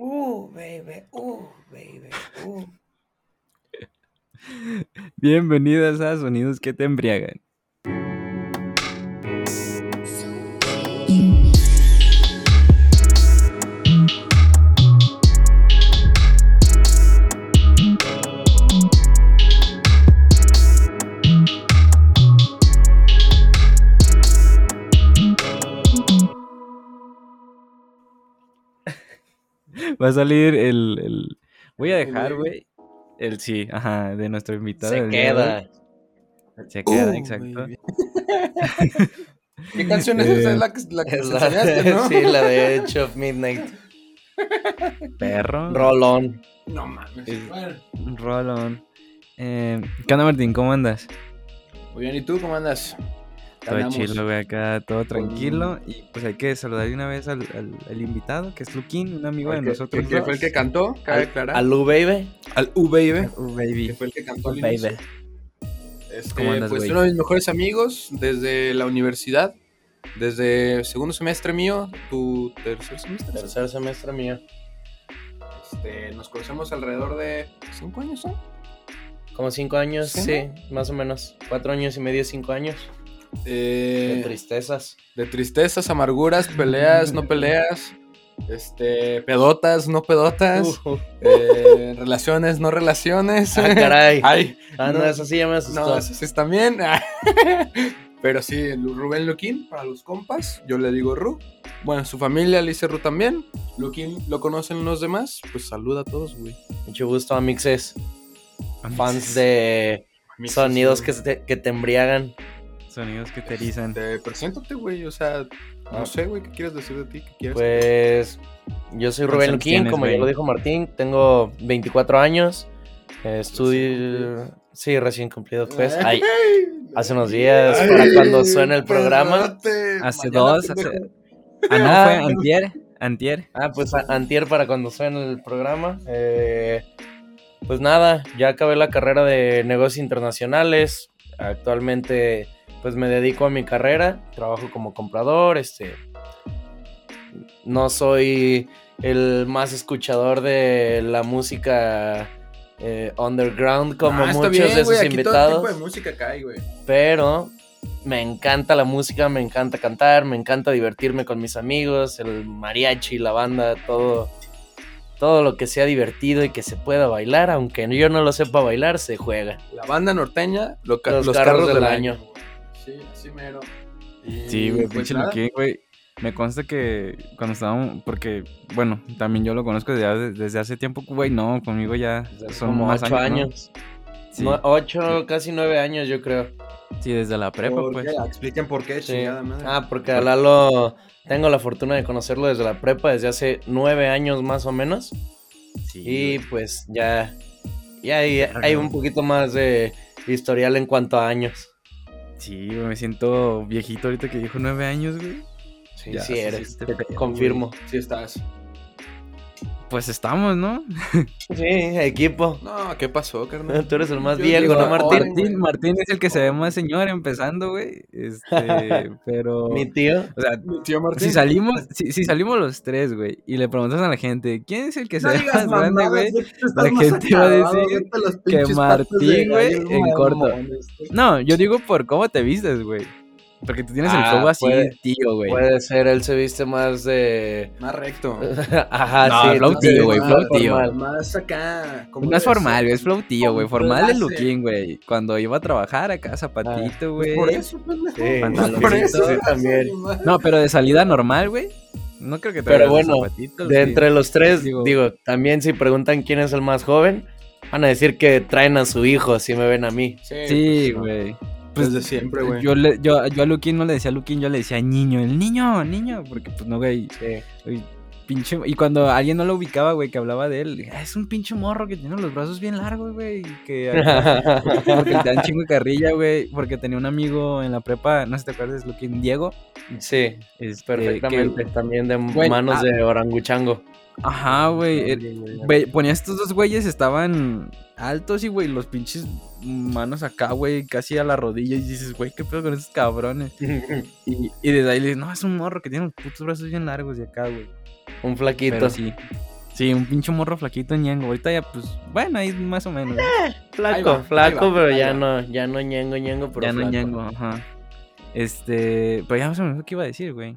Uh, baby, uh, baby, uh. Bienvenidas a Sonidos que te embriagan. Va a salir el, el... Voy a dejar, güey. El sí, ajá, de nuestro invitado. Se día queda. Se queda, Uh, exacto. ¿Qué canción es esa? Eh, Es la que, la que Es te la de, ¿no? sí, la de Edge of Midnight. Perro. Rolón. No mames. Rolón. Eh, ¿Qué onda, Martín? ¿Cómo andas? Muy bien, ¿y tú cómo andas? Todo Andamos. chido, güey, acá todo tranquilo. Y pues hay que saludar de una vez al, al- al invitado, que es Luquín, un amigo de Que- nosotros. que, que fue el que cantó, cabe Al, aclarar. al Lu Baby. Al U Baby. Uh, Que baby. fue el que cantó al Baby. inicio. Este, ¿Cómo andas, pues güey? uno de mis mejores amigos desde la universidad. Desde segundo semestre mío, tu tercer semestre. Tercer semestre mío. Este, nos conocemos alrededor de cinco años, ¿no? Como cinco años, ¿Sí, sí, más o menos. Cuatro años y medio, cinco años. Eh, De tristezas. de tristezas, amarguras, peleas, no peleas, este, pedotas, no pedotas, Uh, uh. eh, relaciones, no relaciones. Ah, caray. Ay, Ah, no, no. eso sí ya me asustó. no, eso sí es también. Pero sí, Rubén Luquín, para los compas, yo le digo Ru. Bueno, su familia le dice Ru también. Luquín lo conocen los demás, pues saluda a todos, güey. Mucho gusto, amixes. Amixes. Fans de sonidos sí. que te, que te embriagan. Sonidos que te erizan. Este, preséntate, güey, o sea, no sé, güey, ¿qué quieres decir de ti? ¿Qué quieres? Pues yo soy ¿Cuántos Rubén Luquín, tienes, como ya lo dijo Martín, tengo 24 años, eh, estudio, sí, recién cumplido, pues, ay, hace unos días, para cuando suene el programa. perrote, Hace mañana, dos, hace... Ah, no, fue antier. Antier. ah, pues antier para cuando suene el programa, eh, pues nada, ya acabé la carrera de negocios internacionales, actualmente pues me dedico a mi carrera, trabajo como comprador, este, no soy el más escuchador de la música eh, underground como Ah, muchos bien, de sus todo invitados, tipo de música cae, güey. pero me encanta la música, me encanta cantar, me encanta divertirme con mis amigos, el mariachi, la banda, todo, todo lo que sea divertido y que se pueda bailar, aunque yo no lo sepa bailar, se juega. La banda norteña, lo ca- Los los, carros carros, del del año. año. Güey. Sí, así mero. Y, Sí, güey, pues, pinche güey. Me consta que cuando estábamos, porque, bueno, también yo lo conozco desde, desde hace tiempo, güey, no, conmigo ya Desde son como más ocho años. ¿no? años. Sí, No, ocho, casi nueve años, yo creo. sí, desde la prepa, ¿Por pues. qué? Expliquen por qué, Sí. chingada madre. Ah, porque a Lalo tengo la fortuna de conocerlo desde la prepa, desde hace nueve años más o menos. Sí, Y pues ya, ya hay, hay un poquito más de historial en cuanto a años. Sí, me siento viejito ahorita que dijo nueve años, güey. Sí, Ya, sí eres, sí, te- confirmo. Sí estás. Pues estamos, ¿no? Sí, equipo. No, ¿qué pasó, carnal? Tú eres el más Yo viejo, digo, ¿no, Martín? Martín, Martín es el que se ve más señor empezando, güey. Este, pero. Mi tío. O sea, Mi tío Martín. si salimos, si, si salimos los tres, güey, y le preguntas a la gente, ¿quién es el que se ve más grande, mamadas, güey? La gente va a decir que Martín, güey, en corto. No, yo digo por cómo te vistes, güey. Porque tú tienes el Ah, flow así, puede- tío, güey. Puede ser, él se viste más de. Más recto. Ajá, No, sí. flow tío, güey, más flow tío. formal. Más acá. No es formal, güey, es flow tío, güey. Formal de. Luquín, güey. Cuando iba a trabajar acá, zapatito, güey. Pues por eso, pendejo. Sí, Pantaloncito. por eso. sí, también. No, pero de salida normal, güey. No creo que te Pero bueno, zapatitos, De sí. entre los tres, Digo- digo, también si preguntan quién es el más joven, van a decir que traen a su hijo, si me ven a mí. Sí, güey. Pues Desde siempre, güey. Yo, le, yo, yo a Luquín no le decía Luquín, yo le decía niño, el niño, niño, porque pues no, güey, Sí. pinche, y cuando alguien no lo ubicaba, güey, que hablaba de él, "Ah, es un pinche morro que tiene los brazos bien largos, güey, que porque le dan chingo de carrilla, güey, porque tenía un amigo en la prepa, no sé si te acuerdas, Luquín, Diego, sí, este, perfectamente. También de Güey, manos ah. de oranguchango. ajá, güey, Güey, ponía estos dos güeyes, estaban altos y, güey, los pinches manos acá, güey, casi a la rodilla. Y dices, güey, ¿qué pedo con esos cabrones? Y, y desde ahí le dices, no, es un morro que tiene los putos brazos bien largos y acá, güey. Un flaquito. Pero sí. Sí, un pinche morro flaquito ñengo. Ahorita ya, pues, bueno, ahí más o menos. Ahí Flaco, va, flaco, va, pero ya va. no, ya no ñengo, ñengo, pero ya no flaco. ñengo, ajá. Este, pero ya más o menos lo que iba a decir, güey.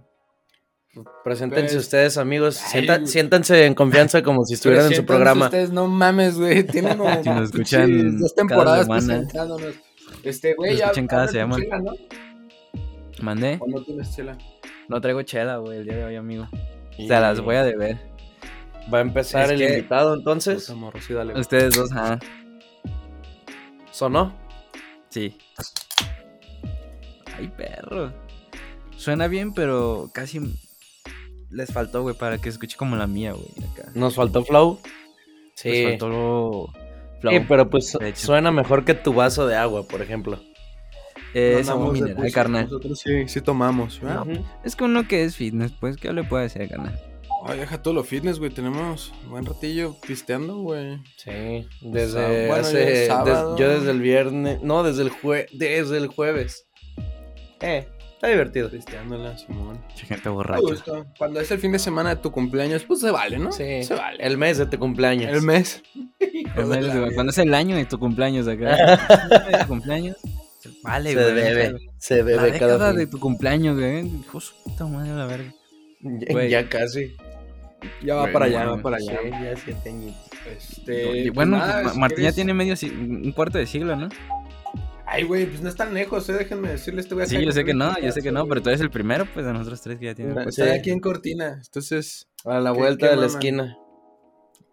Preséntense Pues, ustedes, amigos. Sienta- siéntanse en confianza como si estuvieran en su programa. Ustedes no mames, güey. Tienen como Si nos escuchan dos temporadas presentándonos. Este, güey, Nos ya. escuchan cada semana. chela, ¿no? ¿Mandé? ¿O no tienes chela? No traigo chela, güey, el día de hoy, amigo. Y Se las voy a deber. Va a empezar Es el que- invitado, entonces. Dale. Ustedes dos, ajá. ¿Sonó? Sí. Ay, perro. Suena bien, pero casi les faltó, güey, para que escuche como la mía, güey, acá. ¿Nos faltó flow? Sí. Les faltó flow. Sí, pero pues suena mejor que tu vaso de agua, por ejemplo. Eh, No es agua mineral, pussy, carnal. Nosotros sí, sí tomamos, ¿verdad? Ujú. Es que uno que es fitness, pues, ¿qué le puede hacer, carnal? Ay, deja todo lo fitness, güey. Tenemos buen ratillo pisteando, güey. Sí, desde Bueno, hace, des- yo desde el viernes, no, desde el jue, desde el jueves. Eh, está divertido. Pisteándola, Simón. Mucha gente borracha. Cuando es el fin de semana de tu cumpleaños, pues se vale, ¿no? Sí, Se vale. el mes de tu cumpleaños. El mes. El mes, güey, Cuando es el año de tu cumpleaños acá. El de tu cumpleaños. Vale, se güey. bebe, se La bebe cada década fin. de tu cumpleaños, güey. Hijo de su puta madre, la verga. Ya- güey. Ya casi. Ya va Güey, para allá, va para Sí, allá. ya siete añitos. Este, Y pues bueno, nada, Ma- si Martín ya quieres- tiene medio un cuarto de siglo, ¿no? Ay, güey, pues no es tan lejos, eh. Déjenme decirles, te voy a Sí, yo sé que no, yo sé que no, pero tú eres el primero, pues, de nosotros tres que ya tiene. Una- Estoy Sí. aquí en Cortina, entonces. A la ¿Qué- vuelta de la esquina.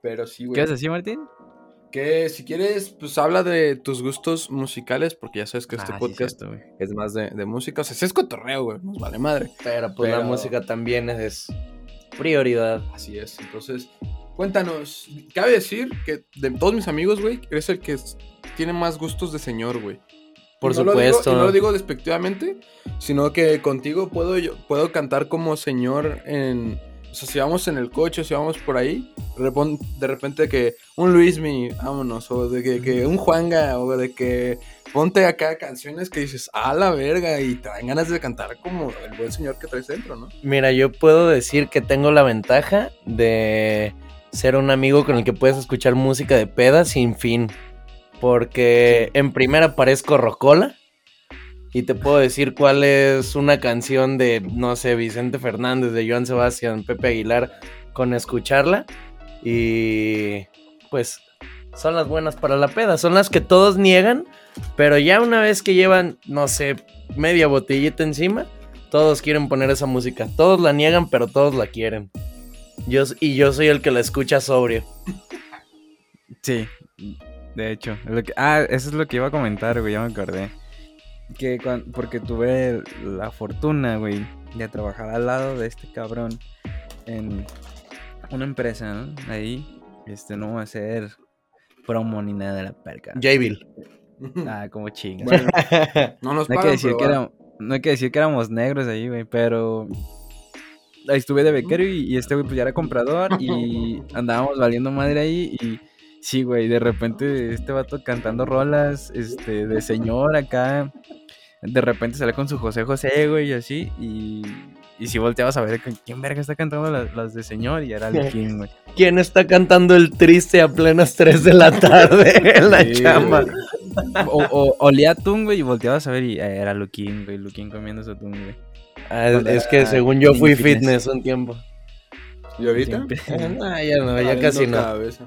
Pero sí, güey. ¿Qué vas a decir, Martín? Que si quieres, pues habla de tus gustos musicales, porque ya sabes que este Ah, sí, podcast cierto, güey. es más de, de música. O sea, es cotorreo, güey. Nos vale madre. Pero pues la música también es prioridad. Así es. Entonces, cuéntanos. Cabe decir que de todos mis amigos, güey, eres el que tiene más gustos de señor, güey. Por lo digo- supuesto. y no lo digo despectivamente, sino que contigo puedo, yo, puedo cantar como señor en. O sea, si vamos en el coche, si vamos por ahí, de repente que un Luismi, vámonos, o de que, que un Juanga, o de que ponte acá canciones que dices, a la verga, y te dan ganas de cantar como el buen señor que traes dentro, ¿no? Mira, yo puedo decir que tengo la ventaja de ser un amigo con el que puedes escuchar música de peda sin fin. Porque en primera parezco rocola. Y te puedo decir cuál es una canción de, no sé, Vicente Fernández, de Joan Sebastián, Pepe Aguilar, con escucharla. Y pues son las buenas para la peda. Son las que todos niegan. Pero ya una vez que llevan, no sé, media botellita encima, todos quieren poner esa música. Todos la niegan, pero todos la quieren. Yo, y yo soy el que la escucha sobrio. Sí, de hecho. es lo que- ah, eso es lo que iba a comentar, güey, ya me acordé. Que cuan- porque tuve la fortuna, güey, de trabajar al lado de este cabrón en una empresa, ¿no? Ahí, este, no va a ser promo ni nada de la perca. Javil. Ah, como chinga. Bueno, no nos No hay, que decir pero que era- no hay que decir que éramos negros ahí, güey, pero ahí estuve de becario y, y este güey pues ya era comprador y andábamos valiendo madre ahí y sí, güey, de repente este vato cantando rolas, este, de señor acá, de repente sale con su José José, güey, y así, y, y si volteabas a ver quién verga está cantando las, las de señor y era el King, güey. ¿Quién está cantando el triste a plenas 3 de la tarde en la Sí, chamba? O, o, olía atún, güey, y volteabas a ver y eh, era Luquín, güey, Luquín comiendo su atún, güey. Ah, es que según yo fui fitness. fitness un tiempo. ¿Y ahorita? Siempre. Ah, ya no, ya casi no. cabeza.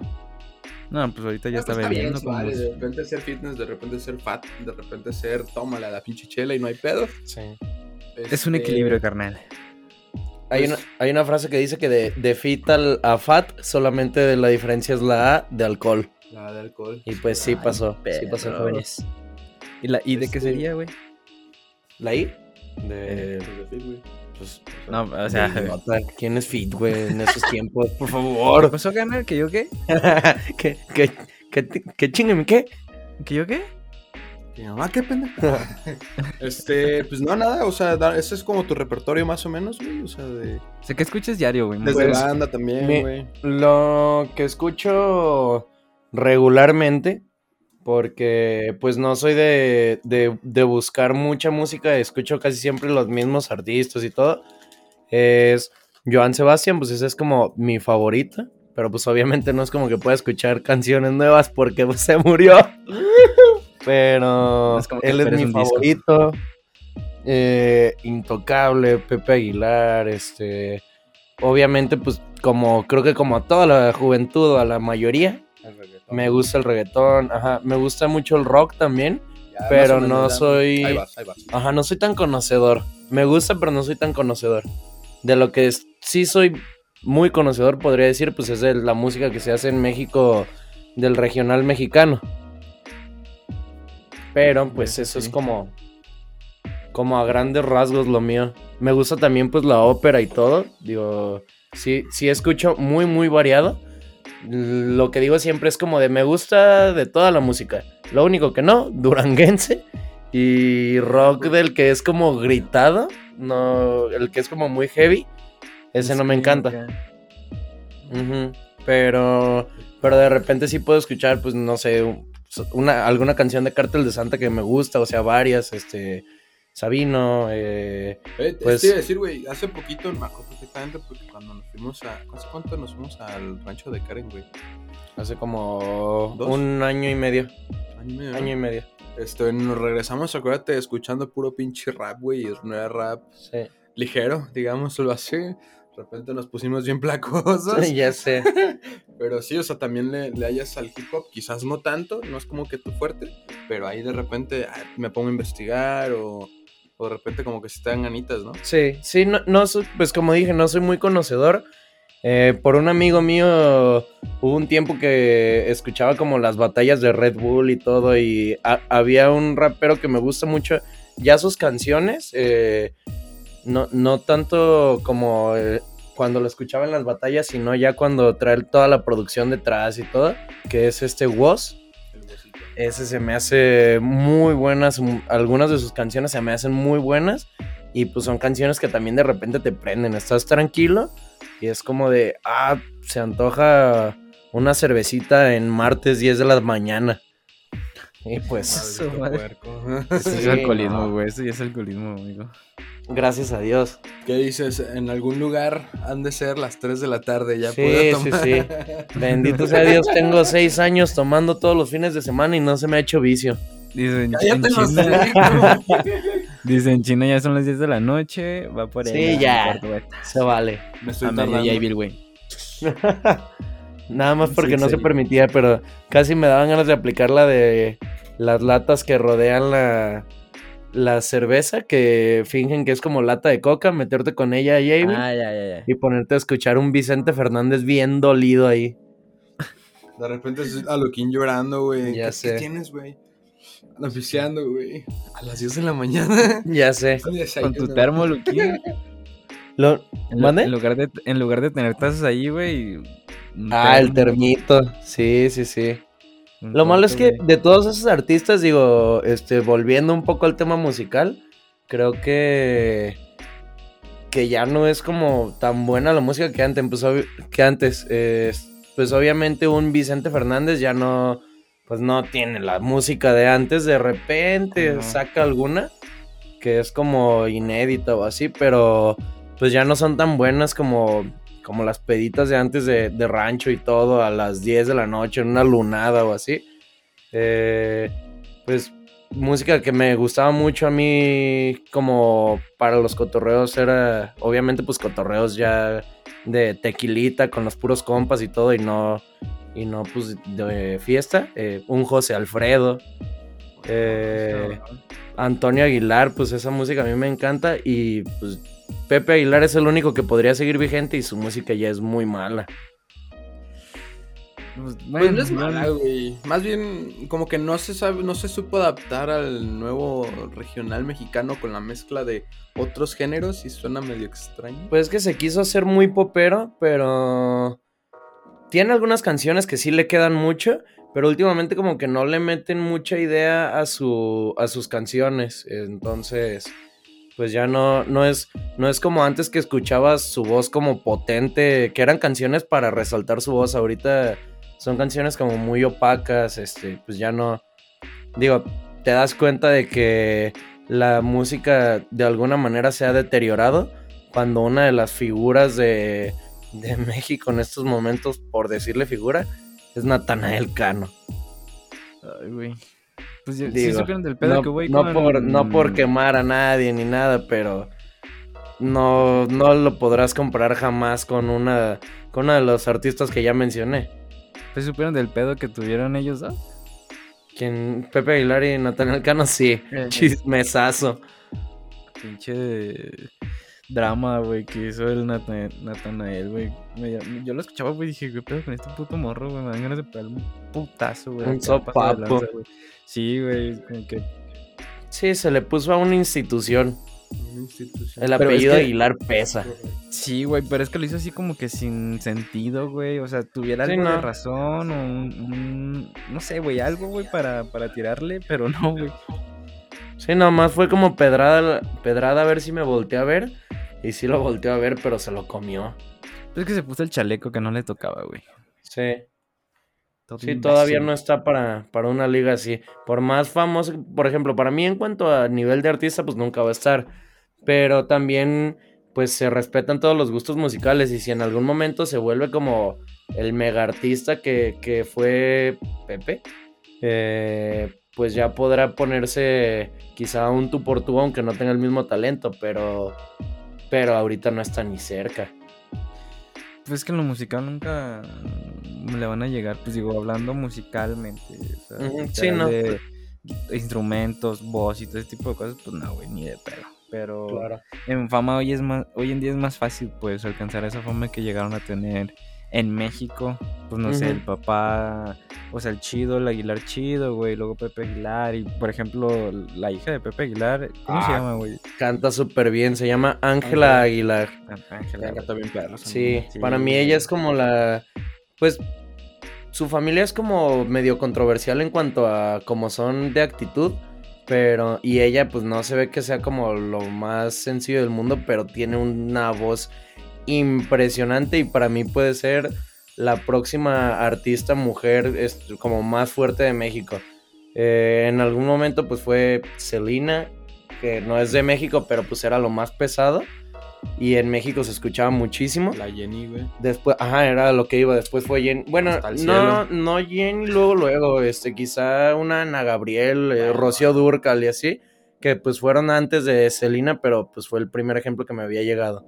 No, pues ahorita ya está pues bien, bebiendo se como... vale, De repente ser fitness, de repente ser fat, de repente ser tómala la pinche chela y no hay pedo. Sí. Es un Este, equilibrio, carnal. Hay, una, hay una frase que dice que de, de fit al- a fat solamente la diferencia es la A de alcohol. La de alcohol. Y pues sí Ay, pasó, sí pasó, jóvenes. ¿Y, la, y de qué Este- sería, güey? ¿La I? Eh, De... pues de fit, güey. Pues, No, o sea... ¿Quién es fit, güey, en esos tiempos? Por ¿Qué favor. pasó, carnal? ¿Que yo qué? ¿Qué, qué, qué, qué chingame qué? ¿Que yo qué? Mi mamá, qué pendejo. este, pues no, nada, o sea, da- ese es como tu repertorio más o menos, güey. O sea, de. O sea, ¿qué escuchas diario, güey? Desde Pues, banda también, güey. Lo que escucho regularmente, porque pues no soy de, de- de buscar mucha música, escucho casi siempre los mismos artistas y todo, es Joan Sebastián, pues esa es como mi favorita, pero pues obviamente no es como que pueda escuchar canciones nuevas porque pues, se murió. Pero Es él es mi favorito. Eh, Intocable, Pepe Aguilar, este. Obviamente, pues, como creo que como a toda la juventud, a la mayoría, me gusta el reggaetón, ajá, me gusta mucho el rock también. Ya, pero menos, no ya. soy- Ahí vas, ahí vas. Ajá, no soy tan conocedor. Me gusta, pero no soy tan conocedor. De lo que es- sí soy muy conocedor, podría decir, pues es de la música que se hace en México del regional mexicano. Pero pues eso es como como a grandes rasgos lo mío. Me gusta también pues la ópera y todo. Digo, sí sí escucho muy muy variado. Lo que digo siempre es como de me gusta de toda la música. Lo único que no, duranguense y rock del que es como gritado, no, el que es como muy heavy, ese no me encanta. Pero, pero de repente sí puedo escuchar, pues no sé, un- una, alguna canción de Cártel de Santa que me gusta, o sea, varias, este, Sabino, eh, Eh, Pues- te iba a decir, güey, hace poquito me acuerdo perfectamente porque cuando nos fuimos a. ¿Hace cuánto nos fuimos al rancho de Karen, güey? hace como ¿Dos? un año y medio, Año y medio. año y medio. Este, nos regresamos, acuérdate, escuchando puro pinche rap, güey. y No era rap Sí, ligero, digámoslo así. De repente nos pusimos bien placosos. ya sé. Pero sí, o sea, también le, le hayas al hip hop, quizás no tanto, no es como que tu fuerte, pero ahí de repente ah, me pongo a investigar o, de repente como que se te dan ganitas, ¿no? Sí, sí, no, pues como dije, no soy muy conocedor. Eh, por un amigo mío hubo un tiempo que escuchaba como las batallas de Red Bull y todo y ha- había un rapero que me gusta mucho, ya sus canciones, eh, no, no tanto como eh, cuando lo escuchaba en las batallas, sino ya cuando trae toda la producción detrás y todo, que es este Woz. Ese se me hace muy buenas. Algunas de sus canciones se me hacen muy buenas. Y pues son canciones que también de repente te prenden. Estás tranquilo y es como de, ah, se antoja una cervecita en martes 10 de la mañana. Y pues, madre. es Sí, alcoholismo, no. güey. Eso ya es alcoholismo, amigo. gracias a Dios. ¿Qué dices? En algún lugar han de ser las 3 de la tarde, ya Sí, puedo sí, tomar. sí. Bendito sea Dios, tengo seis años tomando todos los fines de semana y no se me ha hecho vicio. Dice, en, China, hocico. dice, en China ya son las 10 de la noche. Va por Sí, ahí. ya. Se vale. Me estoy A medio tardando. Yavil, güey. Nada más porque Sí, no se permitía, pero casi me daban ganas de aplicar la de las latas que rodean la, la cerveza, que fingen que es como lata de coca, meterte con ella a Javi Ah, ya, ya, ya. y ponerte a escuchar un Vicente Fernández bien dolido ahí. De repente es a Loquín llorando, güey. Ya ¿Qué, sé. ¿Qué tienes, güey? Ando oficiando, güey. A las 10 de la mañana. Ya sé. Con tu termo, Luquín. Lo- En, en lugar de, en lugar de tener tazas ahí, güey. Ah, el termito. Sí, sí, sí. Lo malo es que de todos esos artistas, digo, este, volviendo un poco al tema musical, creo que que ya no es como tan buena la música que antes, pues, que antes. eh, pues obviamente un Vicente Fernández ya no, pues no tiene la música de antes, de repente Ajá. saca alguna que es como inédita o así, pero pues ya no son tan buenas como, como las peditas de antes de, de rancho y todo a las 10 de la noche en una lunada o así. Eh, pues música que me gustaba mucho a mí como para los cotorreos era obviamente pues cotorreos ya de tequilita con los puros compas y todo y no y no pues de fiesta Eh, un José Alfredo eh, Antonio Aguilar pues esa música a mí me encanta y pues Pepe Aguilar es el único que podría seguir vigente y su música ya es muy mala Pues, Pues bueno, no es mala, güey. Más bien, como que no se sabe, no se supo adaptar al nuevo regional mexicano con la mezcla de otros géneros y suena medio extraño. Pues es que se quiso hacer muy popero, pero tiene algunas canciones que sí le quedan mucho, pero últimamente como que no le meten mucha idea a su a sus canciones, entonces pues ya no no es no es como antes que escuchabas su voz como potente, que eran canciones para resaltar su voz, ahorita son canciones como muy opacas, este, pues ya no digo, te das cuenta de que la música de alguna manera se ha deteriorado cuando una de las figuras de, de México en estos momentos, por decirle figura, es Natanael Cano. Ay, güey. Pues ya- sí Digo, supieron del pedo no, que, güey, no con- por, no por quemar a nadie ni nada, pero no, no lo podrás comparar jamás con una, con una de los artistas que ya mencioné. Pues supieron del pedo que tuvieron ellos dos. Quien, Pepe Aguilar y Natanael Cano, sí. Eh, Chismesazo. Pinche drama, güey, que hizo el Nata- Natanael, güey. Yo lo escuchaba, güey, y dije, ¿qué pedo con este puto morro, güey? Me dan ganas de pegarle un putazo, güey. Un sopapo. Sí, güey, como que... Sí, se le puso a una institución. Una institución. El Pero es apellido que- Aguilar pesa. Sí, güey, pero es que lo hizo así como que sin sentido, güey. O sea, tuviera Sí, algo de no. razón o un, un- no sé, güey, algo, güey, para, para tirarle, pero no, güey. Sí, nomás fue como pedrada, pedrada a ver si me volteé a ver. Y sí lo volteó a ver, pero se lo comió. Es que se puso el chaleco que no le tocaba, güey. Sí. Sí, todavía no está para, para una liga así. Por más famoso, por ejemplo, para mí en cuanto a nivel de artista, pues nunca va a estar. Pero también, pues se respetan todos los gustos musicales. Y si en algún momento se vuelve como el mega artista que, que fue Pepe, eh, pues ya podrá ponerse quizá un tú por tú, aunque no tenga el mismo talento. Pero, pero ahorita no está ni cerca. Pues es que en lo musical nunca le van a llegar, pues digo, hablando musicalmente. O sea, sí, ¿no? de instrumentos, voz y todo ese tipo de cosas, pues no, güey, ni de pedo. Pero en fama hoy es más, hoy en día es más fácil pues alcanzar esa fama que llegaron a tener en México. Pues no sé, el papá, o sea, el chido, el Aguilar chido, güey, luego Pepe Aguilar, y por ejemplo, la hija de Pepe Aguilar, ¿cómo se Ah, llama, güey? Canta súper bien, se llama Ángela. Aguilar. Ángela. Acá güey. también perros. Sí, Sí, para mí ella es como la, pues, su familia es como medio controversial en cuanto a cómo son de actitud, pero, y ella pues no se ve que sea como lo más sencillo del mundo, pero tiene una voz impresionante y para mí puede ser la próxima artista mujer como más fuerte de México. Eh, en algún momento pues fue Selena, que no es de México, pero pues era lo más pesado. Y en México se escuchaba muchísimo. La Jenny, güey. Después, ajá, era lo que iba. Después fue Jenny. Bueno, no, no Jenny, luego, luego, este, quizá una Ana Gabriel, eh, Rocío Durcal y así, que pues fueron antes de Selena, pero pues fue el primer ejemplo que me había llegado.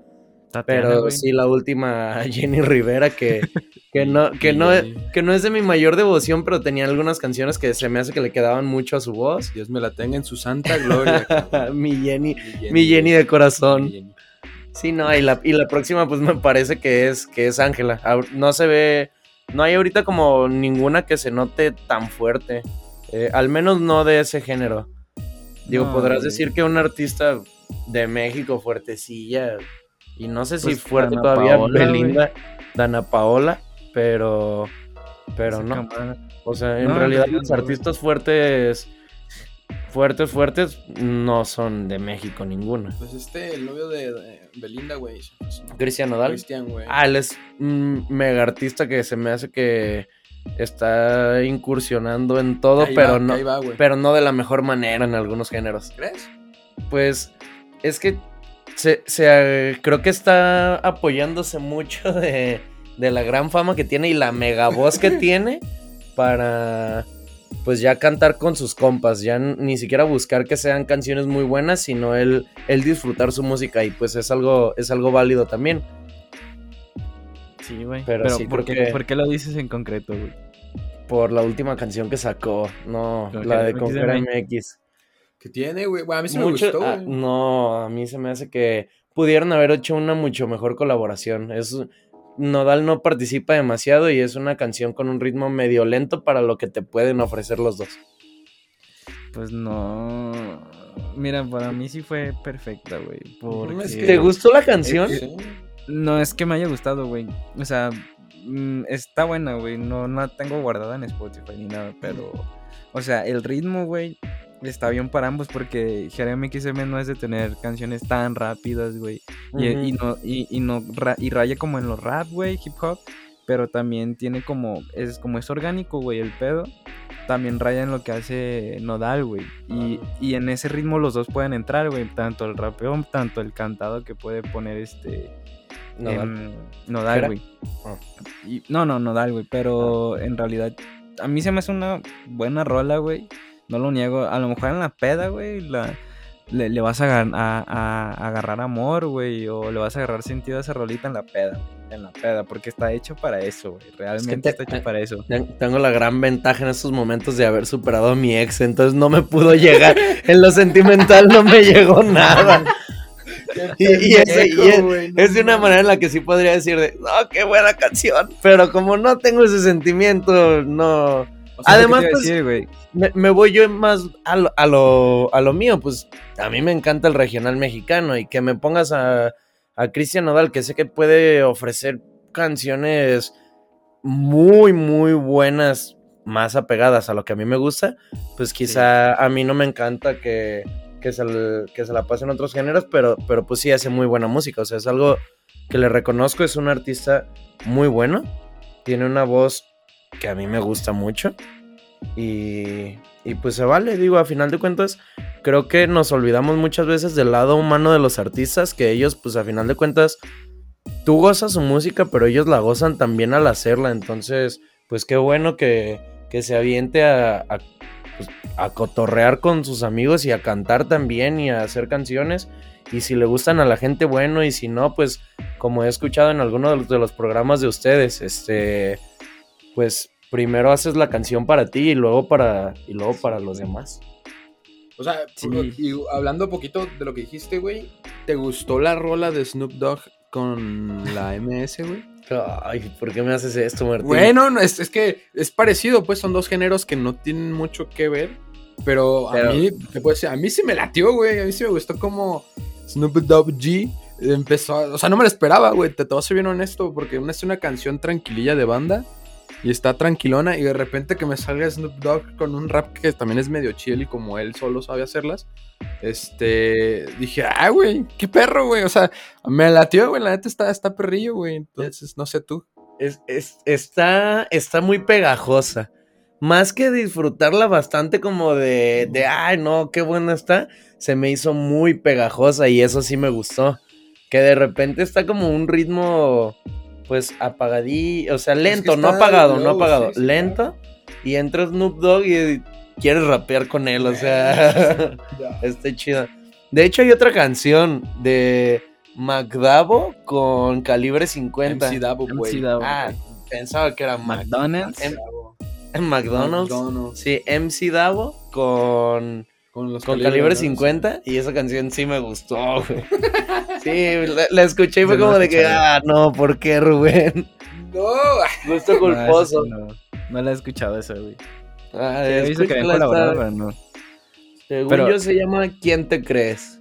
Tatiana, Pero güey. sí, la última, Jenny Rivera, que, que no, que Mi no, Jenny. que no es de mi mayor devoción, pero tenía algunas canciones que se me hace que le quedaban mucho a su voz. Dios me la tenga en su santa gloria. cabrón. mi Jenny, mi Jenny de corazón. Sí, no, y la, y la próxima, pues me parece que es que es Ángela. No se ve. No hay ahorita como ninguna que se note tan fuerte. Eh, al menos no de ese género. Digo, No, podrás güey. decir que un artista de México fuertecilla. Y no sé si Pues, fuerte Dana todavía Paola, güey. Belinda, Dana Paola, pero. Pero Esa no. cámara. O sea, en No, realidad los artistas fuertes. Fuertes, fuertes, no son de México ninguno. Pues este, el novio de, de Belinda, güey. Cristian Nodal. Cristian, güey. Ah, él es un mega artista que se me hace que está incursionando en todo, Ahí pero va, no, ahí va, güey. pero no de la mejor manera en algunos géneros. ¿Crees? Pues es que se, se, eh, creo que está apoyándose mucho de, de la gran fama que tiene y la mega voz que tiene para pues ya cantar con sus compas, ya ni siquiera buscar que sean canciones muy buenas, sino él, él disfrutar su música y pues es algo, es algo válido también. Sí, güey. Pero Pero, sí, ¿por, qué, porque- ¿por qué lo dices en concreto, güey? por la última canción que sacó. No, la de MX Conquer MX. ¿Qué tiene, güey? Bueno, a mí sí Mucho- me gustó, ah, güey. no, a mí se me hace que pudieron haber hecho una mucho mejor colaboración. Es Nodal no participa demasiado y es una canción con un ritmo medio lento para lo que te pueden ofrecer los dos. Pues no. Mira, para mí sí fue perfecta, güey. Porque... es que- ¿Te gustó la canción? Sí. No es que me haya gustado, güey. O sea, mm, está buena, güey. No, no la tengo guardada en Spotify ni nada, pero. O sea, el ritmo, güey, está bien para ambos porque Jeremy XM no es de tener canciones tan rápidas, güey. Y, no, y, y no ra- y raya como en los rap, güey, hip hop. Pero también tiene como. Es como es orgánico, güey, el pedo. También raya en lo que hace Nodal, güey. Y, y en ese ritmo los dos pueden entrar, güey. Tanto el rapeo, tanto el cantado que puede poner este. Nodal. Em, Nodal, güey. Ah. No, no, Nodal, güey. Pero en realidad, a mí se me hace una buena rola, güey. No lo niego. A lo mejor en la peda, güey, la, le, le vas a, agar- a- a- agarrar amor, güey. O le vas a agarrar sentido a esa rolita en la peda. En la peda, porque está hecho para eso, güey. Realmente te- está hecho para eso. Ten- Tengo la gran ventaja en estos momentos de haber superado a mi ex, entonces no me pudo llegar. En lo sentimental no me llegó nada. Y, y ese- y es, es de una manera en la que sí podría decir de, no, qué buena canción. Pero como no tengo ese sentimiento, no. O sea, Además, ¿qué te iba a pues, decir? Me, me voy yo más a lo, a, lo, a lo mío, pues a mí me encanta el regional mexicano y que me pongas a, a Cristian Nodal, que sé que puede ofrecer canciones muy, muy buenas, más apegadas a lo que a mí me gusta, pues quizá a mí no me encanta que, que, se, que se la pasen otros géneros, pero, pero pues sí hace muy buena música, o sea, es algo que le reconozco, es un artista muy bueno, tiene una voz que a mí me gusta mucho. Y, y pues se vale, digo, a final de cuentas, creo que nos olvidamos muchas veces del lado humano de los artistas, que ellos, pues a final de cuentas, tú gozas su música, pero ellos la gozan también al hacerla. Entonces, pues qué bueno que, que se aviente a, a, pues, cotorrear con sus amigos y a cantar también y a hacer canciones. Y si le gustan a la gente, bueno, y si no, pues como he escuchado en algunos de los programas de ustedes, este, pues primero haces la canción para ti y luego para, y luego para los demás. O sea, Sí. y hablando un poquito de lo que dijiste, güey, ¿te gustó la rola de Snoop Dogg con la MS, güey? Ay, ¿por qué me haces esto, Martín? Bueno, no, es, es que es parecido, pues son dos géneros que no tienen mucho que ver. Pero, Pero- a mí, te puedo decir, a mí sí me latió, güey. A mí sí me gustó como Snoop Dogg G empezó. a- o sea, no me lo esperaba, güey. Te, te voy a ser bien honesto, porque una es una canción tranquililla de banda y está tranquilona. Y de repente que me salga Snoop Dogg con un rap que también es medio chill y como él solo sabe hacerlas. Este. Dije, ah, güey, qué perro, güey. O sea, me latió, güey. La neta está, está perrillo, güey. Entonces, no sé tú. Es, es- está, está muy pegajosa. Más que disfrutarla bastante como de, de, ay, no, qué buena está, se me hizo muy pegajosa y eso sí me gustó. Que de repente está como un ritmo, pues, apagadí, o sea, lento, no apagado, no apagado, sí, sí, lento. Y entra Snoop Dogg y quieres rapear con él, o sea, está chido. De hecho, hay otra canción de McDavo con calibre 50. MC Dabo, güey. MC Davo, Ah, pensaba que era McDonald's. McDonald's. McDonald's. Sí, MC Davo con, Con, los con calibres, calibre ¿no? 50 y esa canción sí me gustó, güey. Sí, la, la escuché y fue no como de que, ah, no, ¿por qué, Rubén? No, Gusto culposo. no, no la he escuchado esa, güey. Ah, Sí, he visto que habían escúchala, colaborado, está- pero no. Según Pero- yo se llama ¿Quién te crees?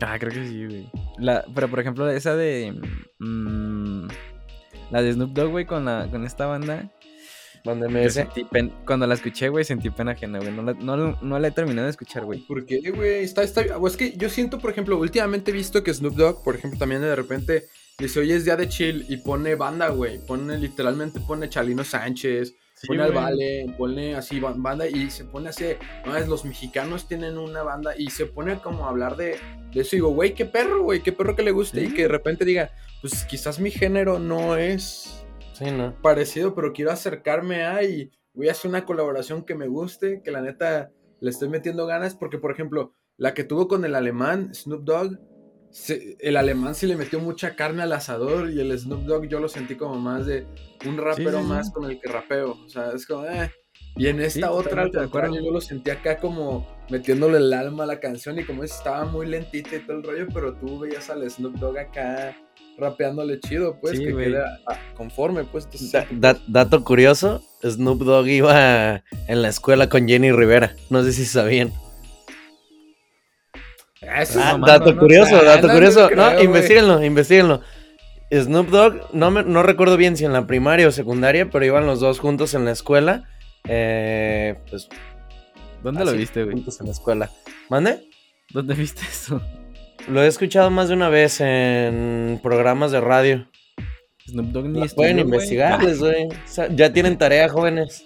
Ah, creo que sí, güey. La, pero por ejemplo, esa de. mm, la de Snoop Dogg, güey, con, la, con esta banda. Mándeme yo ese. sentí pen- cuando la escuché, güey, sentí pena ajena, güey. No la, no, no la he terminado de escuchar, güey. ¿por qué, güey? Está, está, o es que yo siento, por ejemplo, últimamente he visto que Snoop Dogg, por ejemplo, también de repente dice, oye, es día de chill y pone banda, güey. Pone, literalmente pone Chalino Sánchez, pone al. Vale, pone así ba- banda y se pone así, no, es los mexicanos tienen una banda y se pone como a hablar de, de eso y digo, güey, qué perro, güey, qué perro que le guste y que de repente diga, pues quizás mi género no es Sí, ¿no? parecido, pero quiero acercarme a y voy a hacer una colaboración que me guste, que la neta le estoy metiendo ganas, porque por ejemplo, la que tuvo con el alemán, Snoop Dogg, se- el alemán sí le metió mucha carne al asador y el Snoop Dogg yo lo sentí como más de un rapero sí, sí. más con el que rapeo, o sea, es como, eh. Y en esta otra, al contrario, yo lo sentí acá como metiéndole el alma a la canción y como es, estaba muy lentita y todo el rollo, pero tú veías al Snoop Dogg acá rapeándole chido, pues, Sí, que queda ah, conforme, pues. entonces, Da- da- dato curioso, Snoop Dogg iba en la escuela con Jenny Rivera. No sé si sabían. Eso Ah, dato ¿no? curioso, dato no, curioso. no creo, No, investiguenlo, investiguenlo. Snoop Dogg, no, me- no recuerdo bien si en la primaria o secundaria, pero iban los dos juntos en la escuela. Eh, pues, ¿Dónde lo viste, güey? Juntos en la escuela. ¿Mande? ¿Dónde viste eso? Lo he escuchado más de una vez en programas de radio. Snoop Dogg ni pueden investigarles, güey. O sea, ya tienen tarea, jóvenes.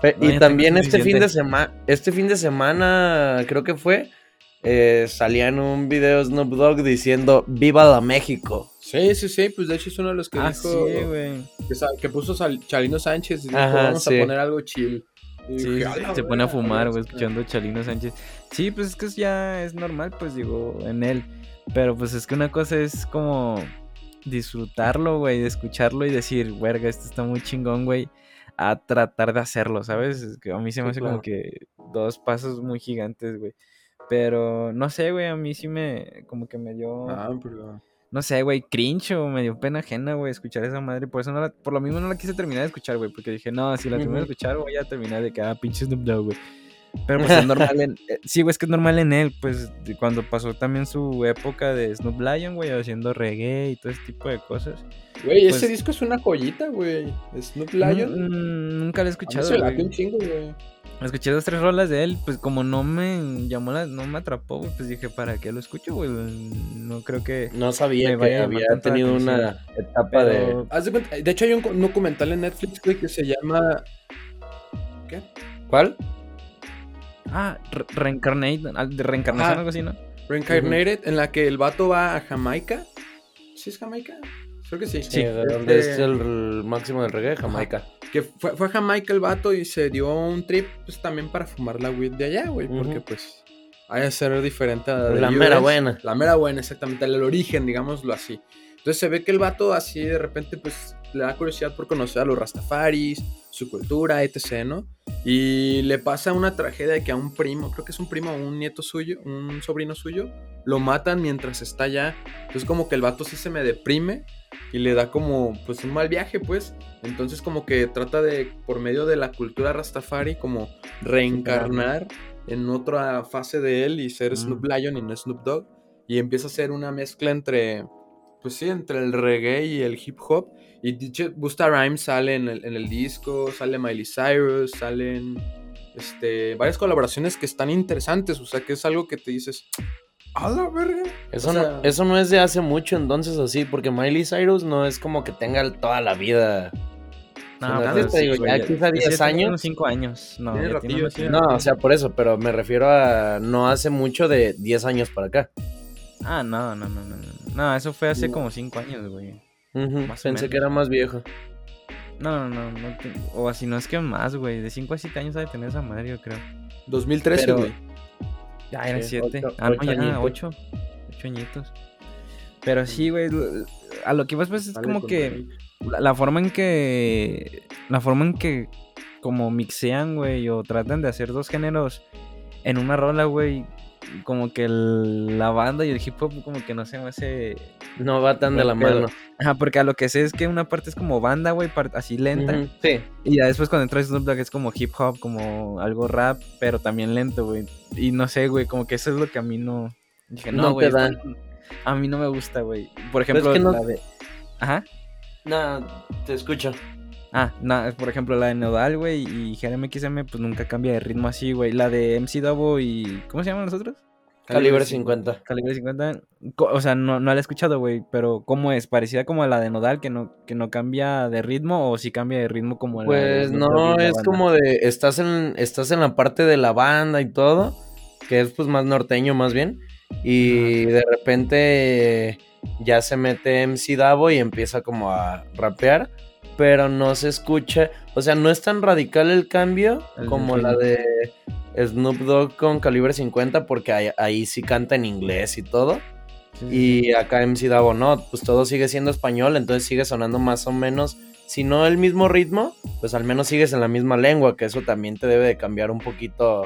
Pe- No, y también este fin de semana, este fin de semana, creo que fue, eh, salía en un video Snoop Dogg diciendo Viva la México. Sí, sí, sí, pues de hecho es uno de los que Ah, dijo sí, güey. que, que puso Sal- Chalino Sánchez y dijo, Ajá, vamos sí. a poner algo chill. Sí, dije, "A la se pone a fumar, güey, escuchando Chalino Sánchez. Sí, pues es que ya es normal, pues digo, en él. Pero pues es que una cosa es como disfrutarlo, güey, de escucharlo y decir, verga, esto está muy chingón, güey, a tratar de hacerlo, ¿sabes? Es que a mí se me Sí, hace claro. como que dos pasos muy gigantes, güey. Pero no sé, güey, a mí sí me, como que me dio, Ah, pero... no sé, güey, cringe o me dio pena ajena, güey, escuchar esa madre. Por eso no la, por lo mismo no la quise terminar de escuchar, güey, porque dije, no, si la termino de escuchar voy a terminar de que, ah, pinche Snoop Dogg, güey. Pero pues es normal en, eh, sí, güey, es que es normal en él, pues cuando pasó también su época de Snoop Lion, güey, haciendo reggae y todo ese tipo de cosas. Güey, ese Pues- disco es una joyita, güey. Snoop Lion. Nu- mm, nunca lo he escuchado, se güey. un chingo, güey. Escuché dos, tres rolas de él, pues como no me llamó la, no me atrapó, güey, pues dije, ¿para qué lo escucho, güey? No creo que... No sabía Me que vaya a llamar había tenido una etapa de. Pero, Haz de, cuenta- de hecho, hay un documental en Netflix, güey, que se llama. ¿Qué? ¿Cuál? Ah, re- Reincarnate, ah, de reencarnación, Ajá. algo así, ¿no? Reincarnated, en la que el vato va a Jamaica. ¿Sí es Jamaica? Creo que sí. Sí, de donde Este, es el máximo del reggae, Jamaica. Que fue, fue a Jamaica el vato y se dio un trip, pues también para fumar la weed de allá, güey. Porque, pues, hay que ser diferente a de La US. mera buena. La mera buena, exactamente. El origen, digámoslo así. Entonces se ve que el vato así de repente, pues, le da curiosidad por conocer a los rastafaris, su cultura, etc., ¿no? Y le pasa una tragedia de que a un primo, creo que es un primo o un nieto suyo, un sobrino suyo, lo matan mientras está allá. Entonces como que el vato sí se me deprime y le da como, pues, un mal viaje, pues. Entonces como que trata de, por medio de la cultura rastafari, como reencarnar en otra fase de él y ser Mm. Snoop Lion y no Snoop Dogg. Y empieza a hacer una mezcla entre, pues sí, entre el reggae y el hip hop. Y dicho, Busta Rhymes sale en el, en el disco, sale Miley Cyrus, salen este, varias colaboraciones que están interesantes. O sea, que es algo que te dices, a la verga. Eso, O sea- no, eso no es de hace mucho entonces así, porque Miley Cyrus no es como que tenga toda la vida. No, No, te digo, ya quizá ya 10 tiene años. unos 5 años. No, tiene No, o sea, por eso, pero me refiero a no hace mucho de 10 años para acá. Ah, no, no, no, no. No, No, eso fue hace No. como 5 años, güey. Más Pensé que era más viejo. No, no, no. no te- O así no es que más, güey. De 5 a 7 años ha de tener esa madre, yo creo. 2013, Pero- güey. Ya eran Sí, 7. ocho- Ah, no, ya, añitos. 8. 8 añitos. Pero sí, güey. A lo que vas, pues es como que. La forma en que. La forma en que. Como mixean, güey. O tratan de hacer dos géneros en una rola, güey. Como que el- la banda y el hip hop, como que no se me hace. No va tan de la mano. Ajá, porque a lo que sé es que una parte es como banda, güey, así lenta. Sí. Y ya después cuando entra Snoop Dogg es como hip hop, como algo rap, pero también lento, güey. Y no sé, güey, como que eso es lo que a mí no... Dije, No güey. no- A mí no me gusta, güey. Por es ejemplo, que no- la de... Ajá. No, te escucho. Ah, no, por ejemplo, la de Nodal, güey, y Jeremy XM, pues nunca cambia de ritmo así, güey. La de MC Davo y... ¿Cómo se llaman los otros? Calibre 50. Calibre 50. co- O sea, no, no la he escuchado, güey, pero ¿cómo es? ¿Parecida como a la de Nodal, que no, que no cambia de ritmo o sí cambia de ritmo como la Pues no, es como de, estás en, estás en la parte de la banda y todo, que es pues más norteño más bien, y de repente ya se mete MC Davo y empieza como a rapear, pero no se escucha, o sea, no es tan radical el cambio El como la de Snoop Dogg con calibre 50, porque ahí, ahí sí canta en inglés y todo. Sí, sí, sí. Y acá MC Davo no, pues todo sigue siendo español, entonces sigue sonando más o menos, si no el mismo ritmo, pues al menos sigues en la misma lengua, que eso también te debe de cambiar un poquito,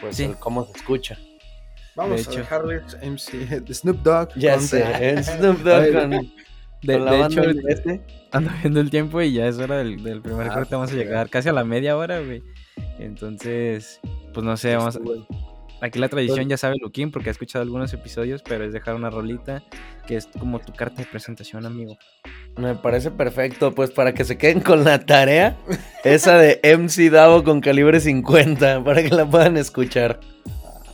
pues Sí. el cómo se escucha. Vamos De a hecho. dejarles MC Snoop Dogg. Ya sé, Snoop Dogg con, De, hecho, inglesa. ando viendo el tiempo y ya es hora del, del primer Ah, corte. Vamos a pues, llegar casi a la media hora, güey. Entonces, pues no sé, vamos a- Aquí la tradición ya sabe Luquín porque ha escuchado algunos episodios, pero es dejar una rolita que es como tu carta de presentación, amigo. Me parece perfecto, pues para que se queden con la tarea, esa de MC Davo con calibre 50, para que la puedan escuchar.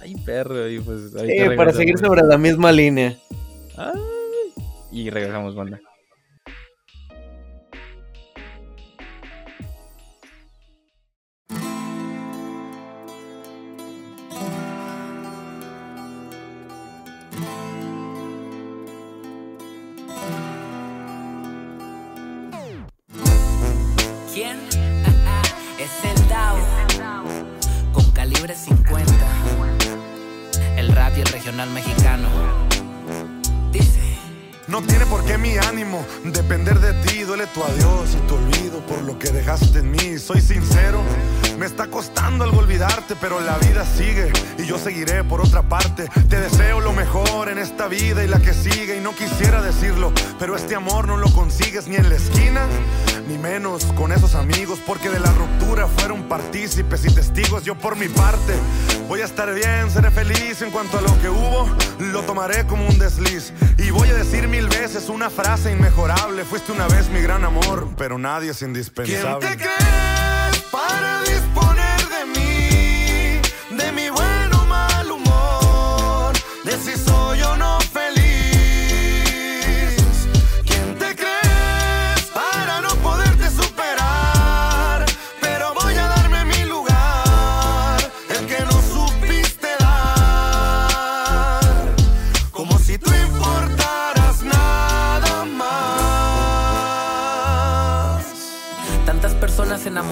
Ay, perro, y pues Sí, ahorita para seguir sobre la misma línea. Ay, y regresamos, banda. ¿Quién? es el DAO con calibre 50. El rap y el regional mexicano. No tiene por qué mi ánimo depender de ti. Duele tu adiós y tu olvido por lo que dejaste en mí. Soy sincero, me está costando algo olvidarte, pero la vida sigue y yo seguiré por otra parte. Te deseo lo mejor en esta vida y la que sigue. Y no quisiera decirlo, pero este amor no lo consigues ni en la esquina, ni menos con esos amigos, porque de la ruptura fueron partícipes y testigos. Yo por mi parte voy a estar bien, seré feliz en cuanto a lo que hubo. Lo tomaré como un desliz y voy a decir mil veces una frase inmejorable. Fuiste una vez mi gran amor, pero nadie es indispensable. ¿Quién te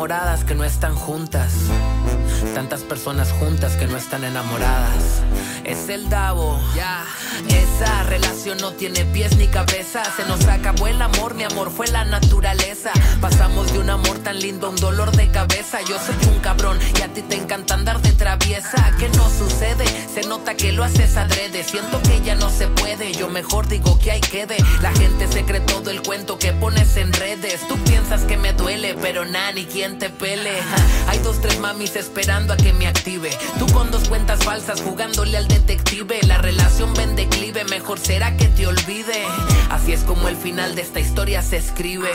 enamoradas que no están juntas. Tantas personas juntas que no están enamoradas. Es el Davo, ya. Esa relación no tiene pies ni cabeza. Se nos acabó el amor, mi amor fue la naturaleza. Pasamos de un amor tan lindo a un dolor de cabeza. Yo soy un cabrón y a ti te encanta andar de traviesa. ¿Qué no sucede? Se nota que lo haces adrede. Siento que ya no se puede. Yo mejor digo que ahí quede. La gente se cree todo el cuento que pones en redes. Tú piensas que me duele, pero nada, ni quien te pele. Hay dos, tres mamis esperando a que me active. Tú con dos cuentas falsas jugándole al detective. La relación va en declive, mejor será que te olvide. Así es como el final de esta historia se escribe.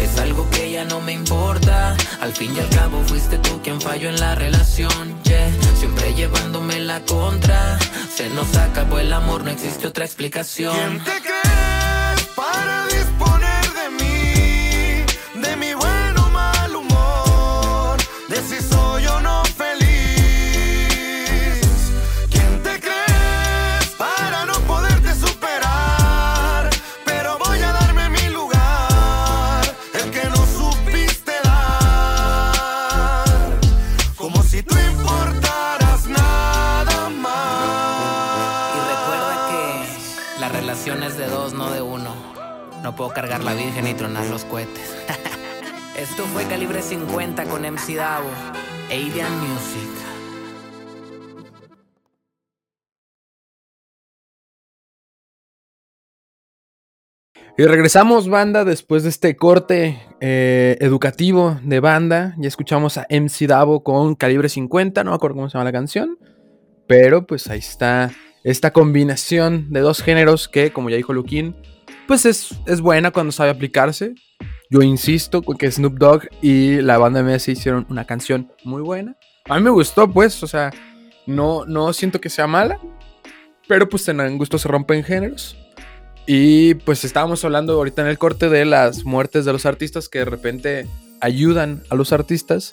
Es algo que ya no me importa. Al fin y al cabo fuiste tú quien falló en la relación. Siempre llevándome la contra. Se nos acabó el amor, no existe otra explicación. ¿Quién te crees de dos, no de uno. No puedo cargar la virgen y tronar los cohetes. Esto fue Calibre 50 con MC Davo, Avian Music. Y regresamos, banda, después de este corte eh, educativo de banda. Ya escuchamos a MC Davo con calibre 50, no me acuerdo cómo se llama la canción. Pero pues ahí está esta combinación de dos géneros que, como ya dijo Luquín, pues es, es buena cuando sabe aplicarse. Yo insisto que Snoop Dogg y la banda MS hicieron una canción muy buena. A mí me gustó, pues, o sea, no, no siento que sea mala. Pero pues en gusto se rompen géneros. Y pues estábamos hablando ahorita en el corte de las muertes de los artistas que de repente ayudan a los artistas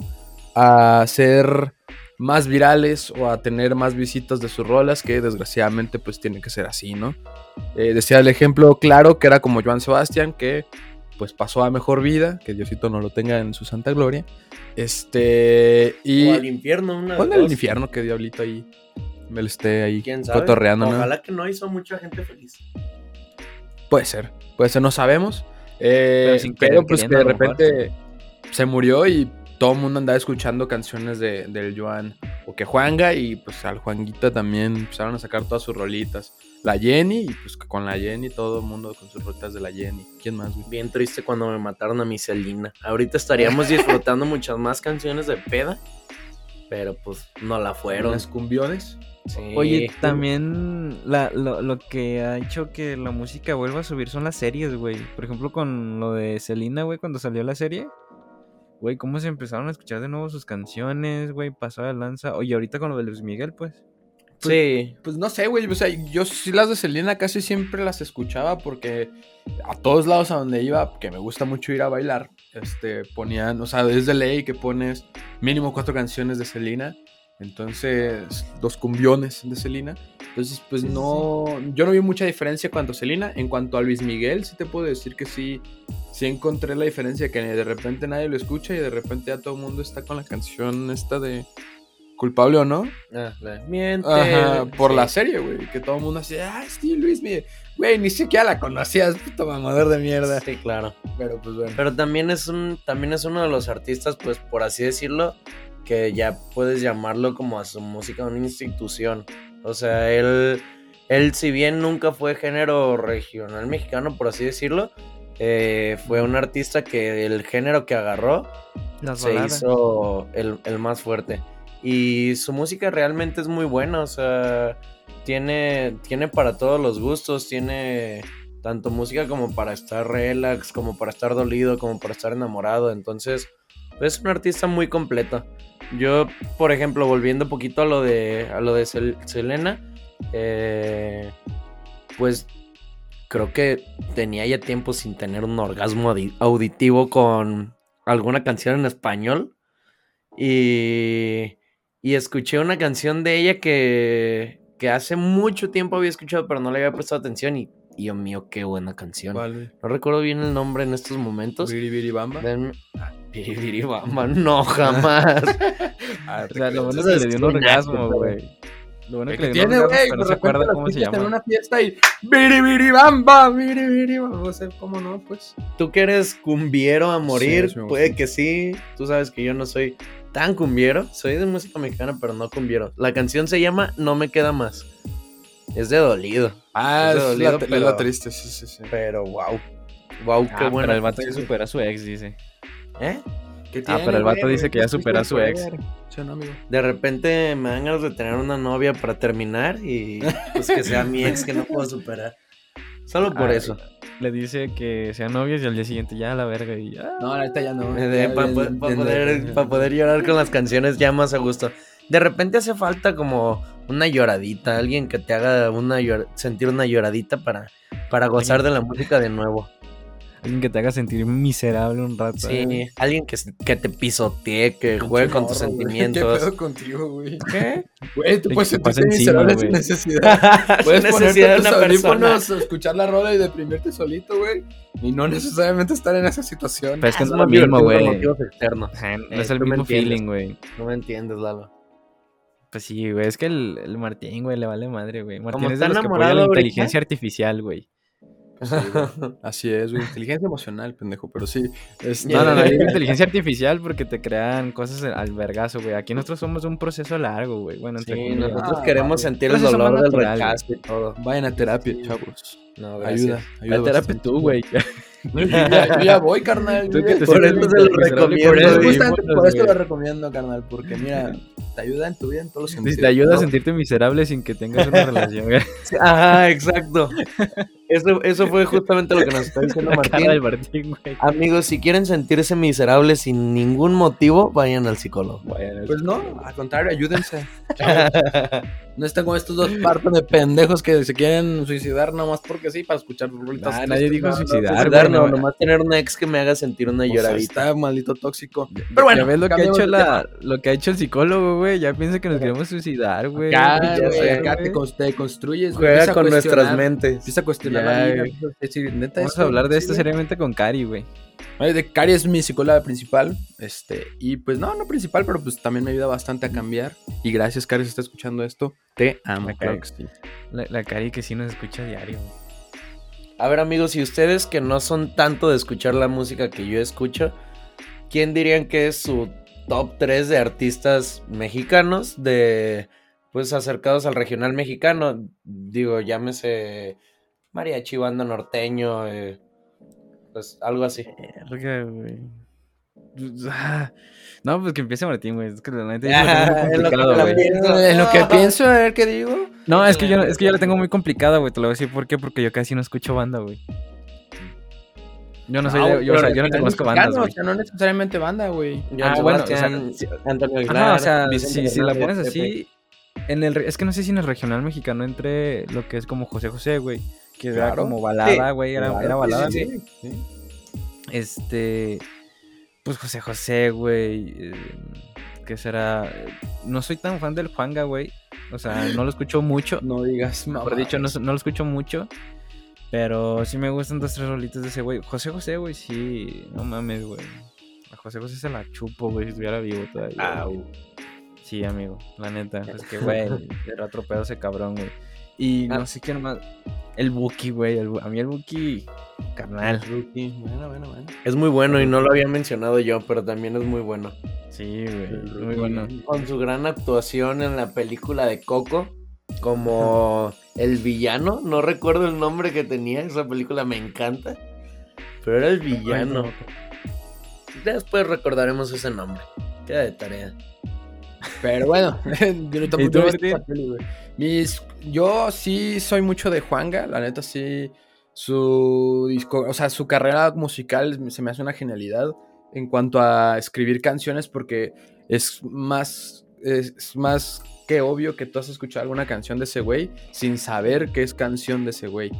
a ser más virales o a tener más visitas de sus rolas, que desgraciadamente pues tiene que ser así, ¿no? Eh, decía el ejemplo claro que era como Joan Sebastián, que pues pasó a mejor vida, que Diosito no lo tenga en su santa gloria. Este, y... O al infierno, una Ponle al infierno que Diablito ahí me lo esté ahí ¿Quién sabe? cotorreando, ¿no? Ojalá que no hizo mucha gente feliz. Puede ser, puede ser, no sabemos. Eh, Pero sin pero pues que de repente se murió y todo el mundo andaba escuchando canciones de, del Joan o que Juanga y pues al Juanguita también empezaron a sacar todas sus rolitas. La Jenny y pues con la Jenny todo el mundo con sus rolitas de la Jenny. ¿Quién más, güey? Bien triste cuando me mataron a mi Celina. Ahorita estaríamos disfrutando muchas más canciones de peda, pero pues no la fueron. Los cumbiones. Sí. Oye, también la- lo, lo que ha hecho que la música vuelva a subir son las series, güey. Por ejemplo, con lo de Selena, güey, cuando salió la serie. Güey, cómo se empezaron a escuchar de nuevo sus canciones, güey, pasó de lanza. Oye, ahorita con lo de Luis Miguel, pues. Sí. Pues no sé, güey. O sea, yo sí las de Selena casi siempre las escuchaba porque a todos lados a donde iba, que me gusta mucho ir a bailar, este, ponían, o sea, desde ley que pones mínimo cuatro canciones de Selena. Entonces, dos cumbiones de Selena. Entonces, pues no, yo no vi mucha diferencia cuanto a Selena. En cuanto a Luis Miguel, sí te puedo decir que sí, sí encontré la diferencia que de repente nadie lo escucha y de repente ya todo el mundo está con la canción esta de culpable o no. Ah, la- Miente. Ajá, por Sí. la serie, güey. Que todo el mundo así, ah, sí, Luis, mi-". güey, ni siquiera la conocías, puto mamador de mierda. Sí, claro. Pero pues bueno. Pero también es un, también es uno de los artistas, pues, por así decirlo, que ya puedes llamarlo como a su música una institución. O sea, él, él si bien nunca fue género regional mexicano, por así decirlo, eh, fue un artista que el género que agarró Las se hizo el, el más fuerte. Y su música realmente es muy buena, o sea, tiene, tiene para todos los gustos, tiene tanto música como para estar relax, como para estar dolido, como para estar enamorado, entonces es un artista muy completo. Yo, por ejemplo, volviendo un poquito a lo de, a lo de Sel- Selena, eh, pues creo que tenía ya tiempo sin tener un orgasmo audi- auditivo con alguna canción en español. Y, y escuché una canción de ella que, que hace mucho tiempo había escuchado, pero no le había prestado atención. Y, Dios mío, qué buena canción. No recuerdo bien el nombre en estos momentos. Biri Biri Bamba. Denme- Ah, Biribiribamba, no, jamás. Ah, O sea, lo bueno es que le dio un orgasmo, güey. Lo bueno es ¿Qué que un tiene, güey? no De se acuerda cómo se escuchas en llama. una fiesta y Biri Biri Bamba, Biri Biri Bamba. No sé cómo no, pues. Tú que eres cumbiero a morir, Sí, puede que sí. Tú sabes que yo no soy tan cumbiero. Soy de música mexicana, pero no cumbiero. La canción se llama No me queda más. Es de dolido. Ah, Es es, dolido, la, es pero- la triste, sí, sí, sí. Pero wow. Wow, qué Ah, buena. pero el vato canción. supera a su ex, dice. ¿Eh? ¿Qué Ah, pero el vato dice que ya supera a su ex. Sí, no, amigo. De repente me dan ganas de tener una novia para terminar y pues que sea mi ex que no puedo superar. Solo por Ah, eso. Le dice que sean novios y al día siguiente ya a la verga y ya. No, ahorita ya no. para Ya, ya, poder, pa poder llorar con las canciones ya más a gusto. De repente hace falta como una lloradita, alguien que te haga una llor- sentir una lloradita para, para gozar de la música de nuevo. Alguien que te haga sentir miserable un rato. Sí, ¿eh? alguien que, que te pisotee, que juegue con tus güey. ¿Qué sentimientos. pedo contigo, güey? ¿Qué? Güey, tú puedes sentirte miserable güey. sin necesidad. Puedes Necesidad ponerte tus una persona. audífonos, escuchar la rola y deprimirte solito, güey. Y no necesariamente estar en esa situación. Pero es que no es lo mismo, güey. No Eh, es el mismo feeling, güey. No me entiendes, Lalo. Pues sí, güey. Es que el, el Martín, güey, le vale madre, güey. Martín Como es de los que apoya la inteligencia artificial, güey. Así es, güey. Inteligencia emocional, pendejo, pero sí. Este... No, no, no. es inteligencia artificial porque te crean cosas al vergazo, güey. Aquí nosotros somos un proceso largo, güey. Bueno, entre Sí, nosotros Ah, queremos sentir el dolor del rechazo y todo. Vayan a terapia, chavos. No, Ayuda, gracias. ayuda. La terapia bastante. tú, güey. Yo ya, yo ya voy, carnal. Tú que te Por eso se lo recomiendo, por eso güey. Justamente por eso güey. lo recomiendo, carnal, porque mira, te ayuda en tu vida en todos los sentidos. te ayuda a sentirte miserable sin que tengas una relación. Ajá, exacto. Eso, eso fue justamente lo que nos está diciendo La cara del Martín. Martín, güey. Amigos, si quieren sentirse miserables sin ningún motivo, vayan al psicólogo. Pues no, al contrario, ayúdense. No están como estos dos partos de pendejos que se quieren suicidar nomás porque sí, para escuchar rolitas Nah, tristes. nadie dijo No, suicidar, pues, no, no. nomás tener un ex que me haga sentir una o sea, lloradita. Está maldito tóxico. Pero bueno, ya ves lo que ha hecho la, lo que ha hecho el psicólogo, güey. Ya piensa que nos queremos suicidar, güey. Acá, Ya güey, sé, acá güey. te, cons- te construyes. Juega con nuestras mentes. Empieza a cuestionar Ya, neta, Vamos a hablar de esto seriamente con Cari, güey. Cari es mi psicóloga principal. Este, y pues no, no principal, pero pues también me ayuda bastante a cambiar. Y gracias, Cari, si está escuchando esto. Te amo, La Cari. que sí. La, la Cari que sí nos escucha diario. güey. A ver, amigos, y ustedes que no son tanto de escuchar la música que yo escucho, ¿quién dirían que es su top 3 de artistas mexicanos de pues acercados al regional mexicano? Digo, llámese mariachi, banda norteño, eh, pues algo así. Verga, güey. Ah, No, pues que empiece Martín, güey. Es que la neta Ah, es en lo que complicado, la güey. pienso. En lo que pienso, a ver qué digo. No, es que yo es que yo la tengo muy complicada, güey. Te lo voy a decir por qué, porque yo casi no escucho banda, güey. Yo no soy de, yo, o sea, yo no conozco bandas, O sea, no necesariamente banda, güey. Ah, bueno, o sea, Antonio Aguilar, Ajá, o sea, Vicente si, si la pones así, en el, es que no sé si en el regional mexicano entre lo que es como José José, güey, que era como balada, güey, era, Claro, era sí, balada. sí. Este, pues José José, güey, eh, ¿qué será? No soy tan fan del Juanga, güey, o sea, no lo escucho mucho, No digas, mejor dicho, no, no lo escucho mucho, Pero sí me gustan dos, tres rolitos de ese güey. José José, güey, sí. No mames, güey. A José José se la chupo, güey, si estuviera vivo todavía. güey. Sí, amigo, la neta. Es que, güey, era otro pedo ese cabrón, güey. Y no Ah. sé quién más. El Buki, güey. el a mí el Buki, carnal. Rookie. Bueno, bueno, bueno. Es muy bueno y no lo había mencionado yo, pero también es muy bueno. Sí, güey. Muy bueno. Con su gran actuación en la película de Coco, como el villano, no recuerdo el nombre que tenía, esa película me encanta, pero era el villano. Después recordaremos ese nombre. Queda de tarea. Pero bueno, yo no tampoco ¿Y tú, Mis, yo sí soy mucho de Juanga, la neta sí. Su disco, o sea, su carrera musical se me hace una genialidad en cuanto a escribir canciones porque es más, es más que obvio que tú has escuchado alguna canción de ese güey sin saber que es canción de ese güey.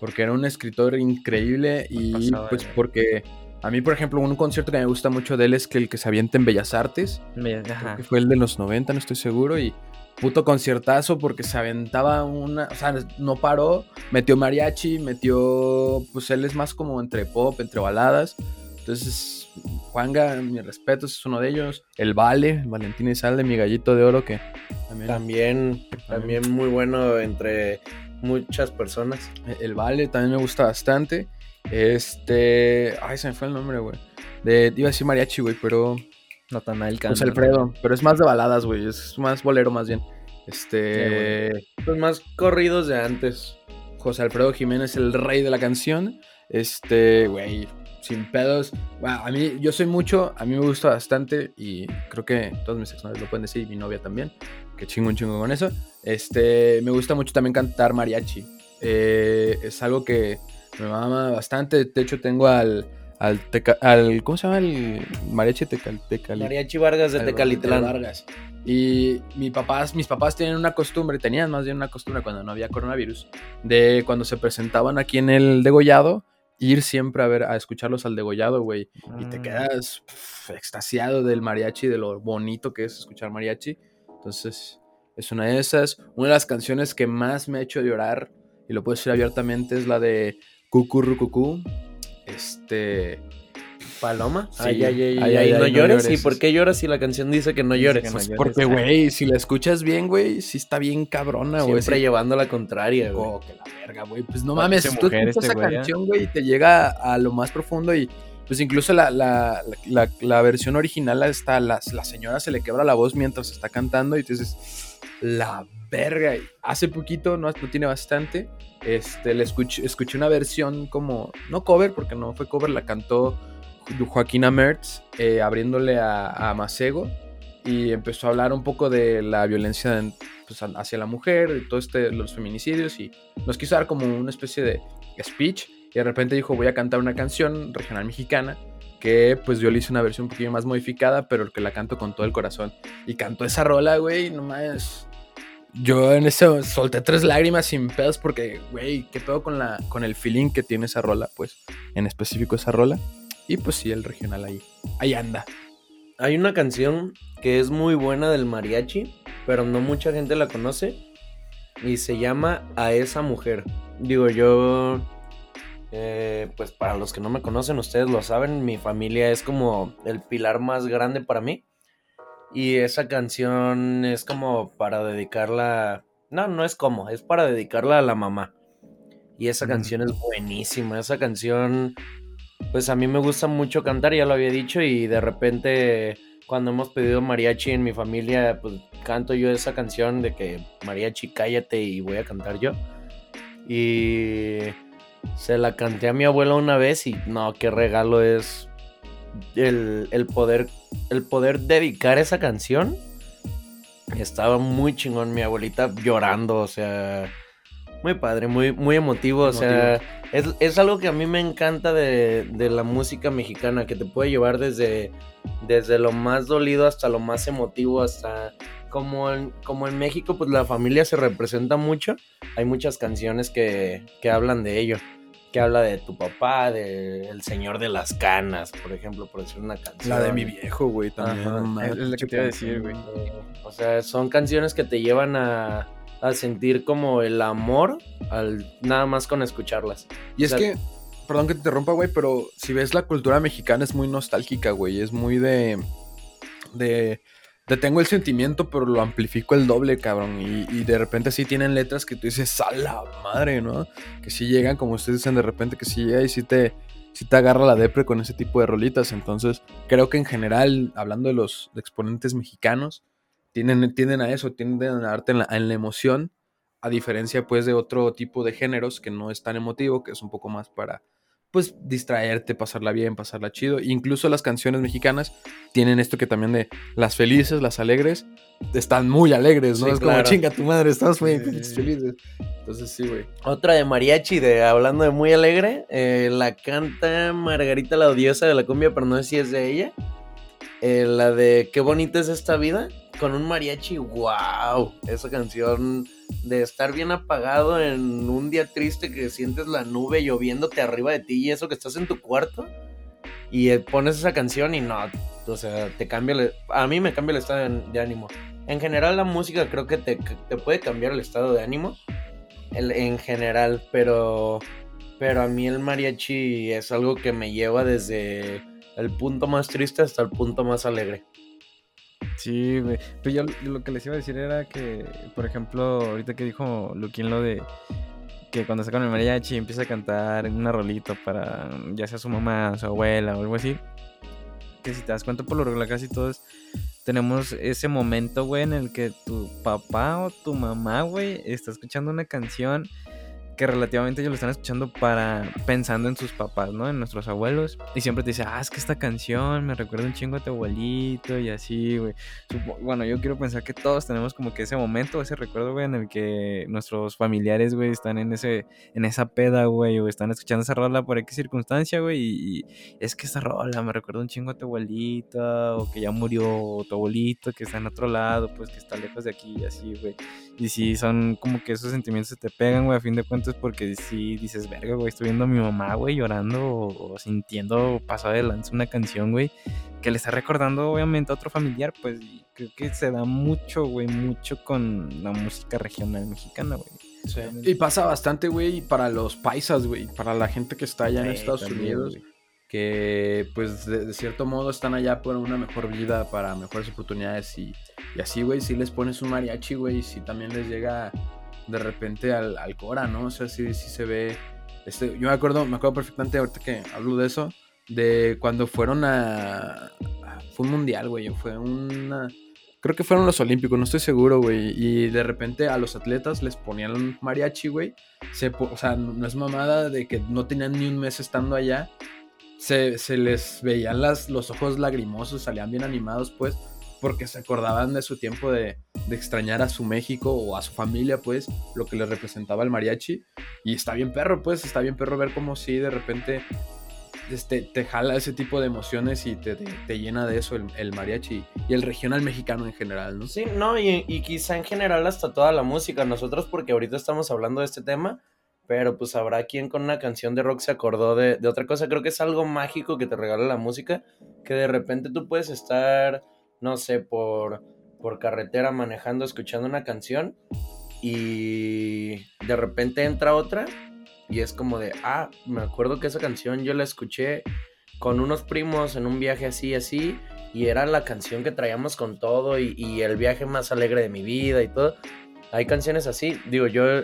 Porque era un escritor increíble y pues porque a mí, por ejemplo, un concierto que me gusta mucho de él es que el que se avienta en Bellas Artes. Ajá. que fue el de los 90, no estoy seguro. Y puto conciertazo porque se aventaba una. O sea, no paró. Metió mariachi, metió. Pues él es más como entre pop, entre baladas. Entonces, Juanga, mi respeto, es uno de ellos. El Vale, Valentín Izalde, mi gallito de oro, que también. También, también muy bueno entre muchas personas. El Vale también me gusta bastante. Este. Ay, se me fue el nombre, güey. De, iba a decir mariachi, güey, pero. Natanael Pues Cano. Alfredo. Pero es más de baladas, güey. Es más bolero, más bien. Este. Pues más corridos de antes. José Alfredo Jiménez, el rey de la canción. Este, güey, sin pedos. Bueno, a mí, yo soy mucho, a mí me gusta bastante y creo que todos mis exnovios lo pueden decir y mi novia también. Que chingo un chingo con eso. Este, me gusta mucho también cantar mariachi. Eh, es algo que me mama bastante. De hecho, tengo al. Al, teca- al ¿Cómo se llama el mariachi tecal, tecali- Mariachi Vargas de al Tecalitlán. Vargas. Y mi papás, mis papás tienen una costumbre, tenían más bien una costumbre cuando no había coronavirus, de cuando se presentaban aquí en el degollado, ir siempre a ver, a escucharlos al degollado, güey. Y te Mm. quedas extasiado del mariachi, de lo bonito que es escuchar mariachi. Entonces, es una de esas. Una de las canciones que más me ha hecho llorar, y lo puedo decir abiertamente, es la de Cucurrucucú. Este. Paloma. Sí. Ay, ay, ay, Ay, ay, ay, no, ay, no llores. ¿Y por qué lloras si la canción dice que no Dice llores? que no Pues llores. Porque, güey, si la escuchas bien, güey, sí está bien cabrona, güey. Siempre llevando la contraria, güey. Oh, que la verga, güey. Pues no Parece mames, tú escuchas este esa ¿eh? canción, güey, y te llega a lo más profundo y pues incluso la, la, la, la- la versión original hasta la, la señora se le quebra la voz mientras está cantando y tú dices, la verga. Y Hace poquito, no, no tiene bastante, este, le escuché, escuché una versión como, no cover, porque no fue cover, la cantó Jo- Joaquina Mertz eh, abriéndole a, a Macego y empezó a hablar un poco de la violencia en- pues, hacia la mujer, de todo este, los feminicidios y nos quiso dar como una especie de speech y de repente dijo voy a cantar una canción regional mexicana que pues yo le hice una versión un poquillo más modificada pero que la canto con todo el corazón y cantó esa rola güey no más yo en eso solté tres lágrimas sin pedos porque güey qué pedo con la con el feeling que tiene esa rola pues en específico esa rola y pues sí el regional ahí ahí anda Hay una canción que es muy buena del mariachi, pero no mucha gente la conoce. Y se llama A esa mujer. Digo, yo. eh, pues para los que no me conocen, ustedes lo saben, mi familia es como el pilar más grande para mí. Y esa canción es como para dedicarla. No, no es como, es para dedicarla a la mamá. Y esa canción es buenísima. Esa canción, pues a mí me gusta mucho cantar, ya lo había dicho. Y de repente, cuando hemos pedido mariachi en mi familia, pues canto yo esa canción de que mariachi, cállate y voy a cantar yo. Y se la canté a mi abuela una vez y no, qué regalo es el, el poder el poder dedicar esa canción. Estaba muy chingón. Mi abuelita llorando, o sea, muy padre, muy, muy emotivo, o sea, es, es algo que a mí me encanta de, de la música mexicana, que te puede llevar desde, desde lo más dolido hasta lo más emotivo, hasta como en, como en México, pues la familia se representa mucho, hay muchas canciones que, que hablan de ello, que habla de tu papá, de El Señor de las Canas, por ejemplo, por decir una canción. la de mi viejo güey también Ajá. Es la que te iba a decir, güey. O sea, son canciones que te llevan a, a sentir como el amor al nada más con escucharlas. Y es O sea, que, perdón que te interrumpa, güey, pero si ves la cultura mexicana es muy nostálgica, güey. Es muy de. de. De tengo el sentimiento, pero lo amplifico el doble, cabrón. Y, de repente sí tienen letras que tú dices, a la madre, ¿no? Que sí llegan, como ustedes dicen, de repente que sí llega y sí te. te agarra la depre con ese tipo de rolitas. Entonces, creo que en general, hablando de los exponentes mexicanos, tienden, tienden a eso, tienden a darte en la, en la emoción a diferencia pues de otro tipo de géneros que no es tan emotivo, que es un poco más para pues distraerte, pasarla bien, pasarla chido. Incluso las canciones mexicanas tienen esto que también de las felices, las alegres, están muy alegres, ¿no? Sí, es claro. como chinga tu madre, estamos muy Sí. felices. Entonces sí, güey. Otra de mariachi, de hablando de muy alegre, eh, la canta Margarita la Odiosa de la cumbia, pero no sé si es de ella. Eh, la de Qué bonita es esta vida, con un mariachi, wow. Esa canción de estar bien apagado en un día triste que sientes la nube lloviéndote arriba de ti y eso que estás en tu cuarto. Y pones esa canción y no, o sea, te cambia, el- a mí me cambia el estado de ánimo. En general la música creo que te, te puede cambiar el estado de ánimo el- en general, pero, pero a mí el mariachi es algo que me lleva desde el punto más triste hasta el punto más alegre. Sí, güey. Pero yo yo lo que les iba a decir era que, por ejemplo, ahorita que dijo Luquín lo de que cuando con el mariachi empieza a cantar una rolita para ya sea su mamá, su abuela o algo así. Que si te das cuenta, por lo regular casi todos tenemos ese momento, güey, en el que tu papá o tu mamá, güey, está escuchando una canción que relativamente ellos lo están escuchando para pensando en sus papás, ¿no? En nuestros abuelos. Y siempre te dice, ah, es que esta canción me recuerda un chingo a tu abuelito y así, güey. Bueno, yo quiero pensar que todos tenemos como que ese momento, ese recuerdo, güey, en el que nuestros familiares, güey, están en ese, en esa peda, güey, o están escuchando esa rola por X circunstancia, güey, y, y es que esa rola me recuerda un chingo a tu abuelita, o que ya murió tu abuelito, que está en otro lado, pues que está lejos de aquí y así, güey. Y sí, son como que esos sentimientos se te pegan, güey, a fin de cuentas, porque sí dices, verga, güey, estoy viendo a mi mamá, güey, llorando o, o sintiendo pasado de lanza una canción, güey, que le está recordando, obviamente, a otro familiar, pues y creo que se da mucho, güey, mucho con la música regional mexicana, güey. Y pasa bastante, güey, para los paisas, güey, para la gente que está allá en Sí, Estados también, Unidos, güey. que pues de, de cierto modo están allá por una mejor vida, para mejores oportunidades y, y así, güey, si les pones un mariachi, güey, si también les llega de repente al, al Cora, ¿no? O sea, sí, sí se ve, este, yo me acuerdo, me acuerdo perfectamente ahorita que hablo de eso, de cuando fueron a, fue un mundial, güey, fue una... Creo que fueron los Olímpicos, no estoy seguro, güey. Y de repente a los atletas les ponían mariachi, güey. Se o sea, no es mamada de que no tenían ni un mes estando allá. Se, se les veían las, los ojos lagrimosos, salían bien animados, pues, porque se acordaban de su tiempo de, de extrañar a su México o a su familia, pues, lo que les representaba el mariachi. Y está bien perro, pues, está bien perro ver cómo si de repente este, te jala ese tipo de emociones y te, te- llena de eso el, el mariachi y el regional mexicano en general, ¿no? Sí, no, y, y quizá en general hasta toda la música. Nosotros porque ahorita estamos hablando de este tema, pero pues habrá quien con una canción de rock se acordó de, de otra cosa. Creo que es algo mágico que te regala la música, que de repente tú puedes estar, no sé, por, por carretera manejando, escuchando una canción y de repente entra otra y es como de, ah, me acuerdo que esa canción yo la escuché con unos primos en un viaje así, así, y era la canción que traíamos con todo y, y el viaje más alegre de mi vida y todo. Hay canciones así, digo, yo,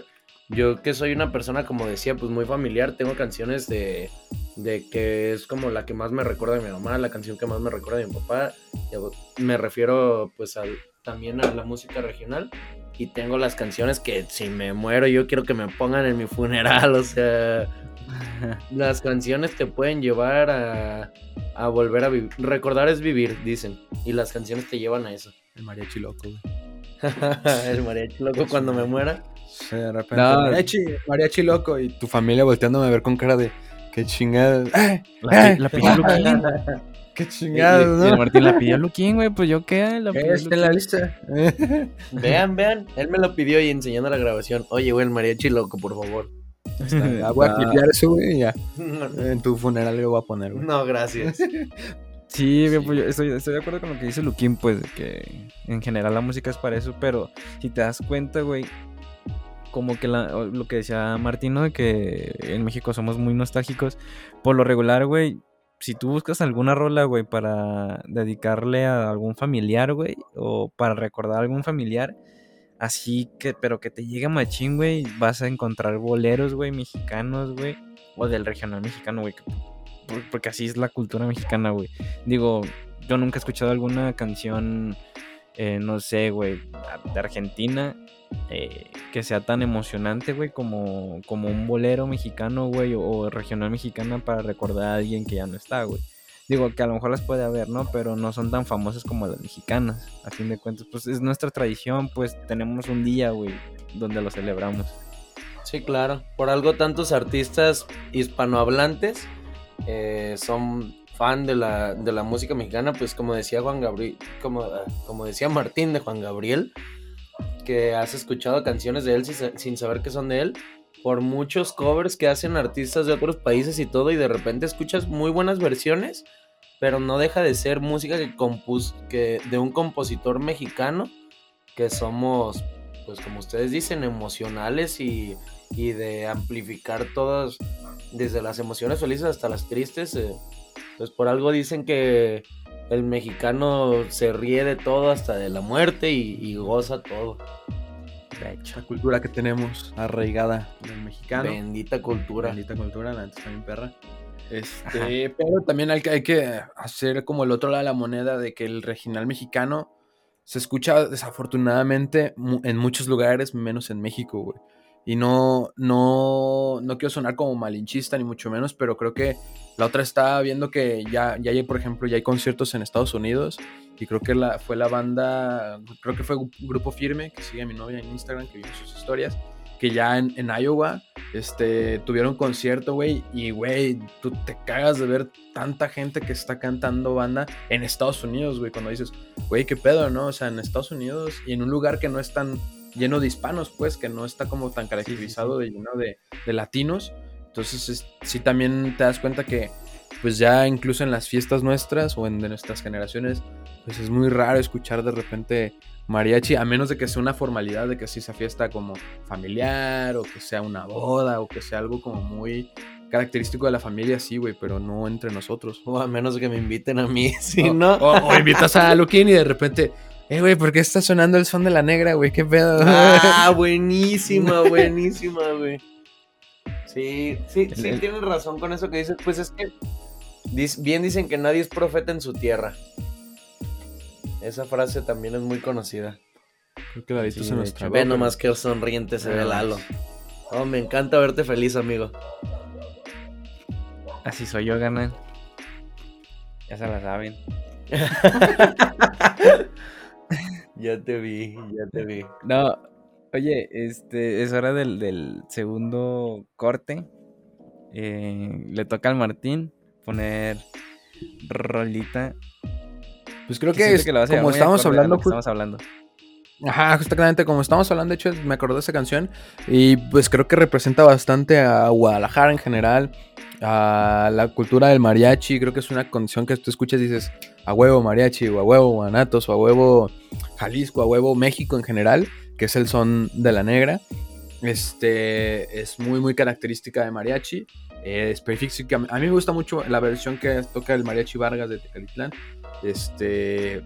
yo que soy una persona, como decía, pues muy familiar, tengo canciones de, de que es como la que más me recuerda a mi mamá, la canción que más me recuerda a mi papá. Yo me refiero pues al, también a la música regional. Y tengo las canciones que si me muero yo quiero que me pongan en mi funeral, o sea, las canciones te pueden llevar a, a volver a vivir. Recordar es vivir, dicen. Y las canciones te llevan a eso. El mariachi loco, güey. El mariachi loco cuando me muera. Sí, de repente. No. Mariachi, mariachi loco. Y tu familia volteándome a ver con cara de. Qué chingada. ¡Eh! La, ¡Eh! la pidió Luquín. ¡Qué y- chingada, y no! Martín la pidió Luquín, güey, pues yo qué, la pidió Está en la lista. Vean, vean. Él me lo pidió y enseñando la grabación. Oye, güey, el mariachi loco, por favor. Ya voy a clipear eso, güey. y Ya. En tu funeral le voy a poner, güey. No, gracias. Sí, güey, pues yo estoy, estoy de acuerdo con lo que dice Luquín, pues, que en general la música es para eso, pero si te das cuenta, güey, como que la- lo que decía Martino, de que en México somos muy nostálgicos. Por lo regular, güey, si tú buscas alguna rola, güey, para dedicarle a algún familiar, güey, o para recordar a algún familiar, así que, pero que te llegue machín, güey, vas a encontrar boleros, güey, mexicanos, güey, o del regional mexicano, güey, que- por- porque así es la cultura mexicana, güey. Digo, yo nunca he escuchado alguna canción, eh, no sé, güey, de Argentina eh, que sea tan emocionante, güey, como, como un bolero mexicano, güey, o, regional mexicana para recordar a alguien que ya no está, güey. Digo que a lo mejor las puede haber, ¿no? Pero no son tan famosas como las mexicanas. A fin de cuentas, pues es nuestra tradición, pues tenemos un día, güey, donde lo celebramos. Sí, claro. Por algo tantos artistas hispanohablantes eh, son fan de la, de la música mexicana, pues como decía Juan Gabriel, como, ah, como decía Martín de Juan Gabriel, que has escuchado canciones de él sin, sa- sin saber que son de él, por muchos covers que hacen artistas de otros países y todo, y de repente escuchas muy buenas versiones, pero no deja de ser música que compus que de un compositor mexicano, que somos, pues como ustedes dicen, emocionales y y de amplificar todas, desde las emociones felices hasta las tristes. eh, pues por algo dicen que el mexicano se ríe de todo hasta de la muerte y, y goza todo. De hecho. La cultura que tenemos arraigada del mexicano. Bendita cultura. Bendita cultura, la neta está bien perra. Este, pero también hay que, hay que hacer como el otro lado de la moneda de que el regional mexicano se escucha desafortunadamente en muchos lugares, menos en México, güey. Y no, no, no quiero sonar como malinchista ni mucho menos, pero creo que la otra está viendo que ya, ya hay, por ejemplo, ya hay conciertos en Estados Unidos y creo que la, fue la banda, creo que fue grupo firme que sigue a mi novia en Instagram, que vio sus historias, que ya en, en Iowa este, tuvieron concierto, güey, y, güey, tú te cagas de ver tanta gente que está cantando banda en Estados Unidos, güey, cuando dices, güey, qué pedo, ¿no? O sea, en Estados Unidos y en un lugar que no es tan lleno de hispanos, pues, que no está como tan caracterizado de lleno de, de latinos. Entonces, es- sí también te das cuenta que, pues ya incluso en las fiestas nuestras o en de nuestras generaciones, pues es muy raro escuchar de repente mariachi, a menos de que sea una formalidad, de que sí sea fiesta como familiar o que sea una boda o que sea algo como muy característico de la familia, sí, güey, pero no entre nosotros. O a menos que me inviten a mí, si no. o- o invitas a Luquín y de repente, eh, güey, ¿por qué está sonando el son de la negra, güey? ¿Qué pedo? Ah, buenísima, buenísima, güey. Sí, sí, sí, El- tienes razón con eso que dices. Pues es que bien dicen que nadie es profeta en su tierra. Esa frase también es muy conocida. Creo que la viste Sí, se de nos hecho. trabó, Ve pero- nomás que sonriente se ve Ah, Lalo. Oh, me encanta verte feliz, amigo. Así soy yo, ganan. Ya se la saben. Ya te vi, ya te vi. No, oye, este, es hora del, del segundo corte. Eh, le toca al Martín poner rolita. Pues creo que es, que como estamos hablando, estamos hablando. Ajá, justamente como estamos hablando, de hecho, me acordé de esa canción y pues creo que representa bastante a Guadalajara en general, a la cultura del mariachi, creo que es una canción que tú escuchas y dices a huevo mariachi, o a huevo Guanatos, o a huevo Jalisco, a huevo México en general, que es el son de la negra. Este es muy, muy característica de mariachi. Eh, específica- a mí me gusta mucho la versión que toca el mariachi Vargas de Tecalitlán. Este,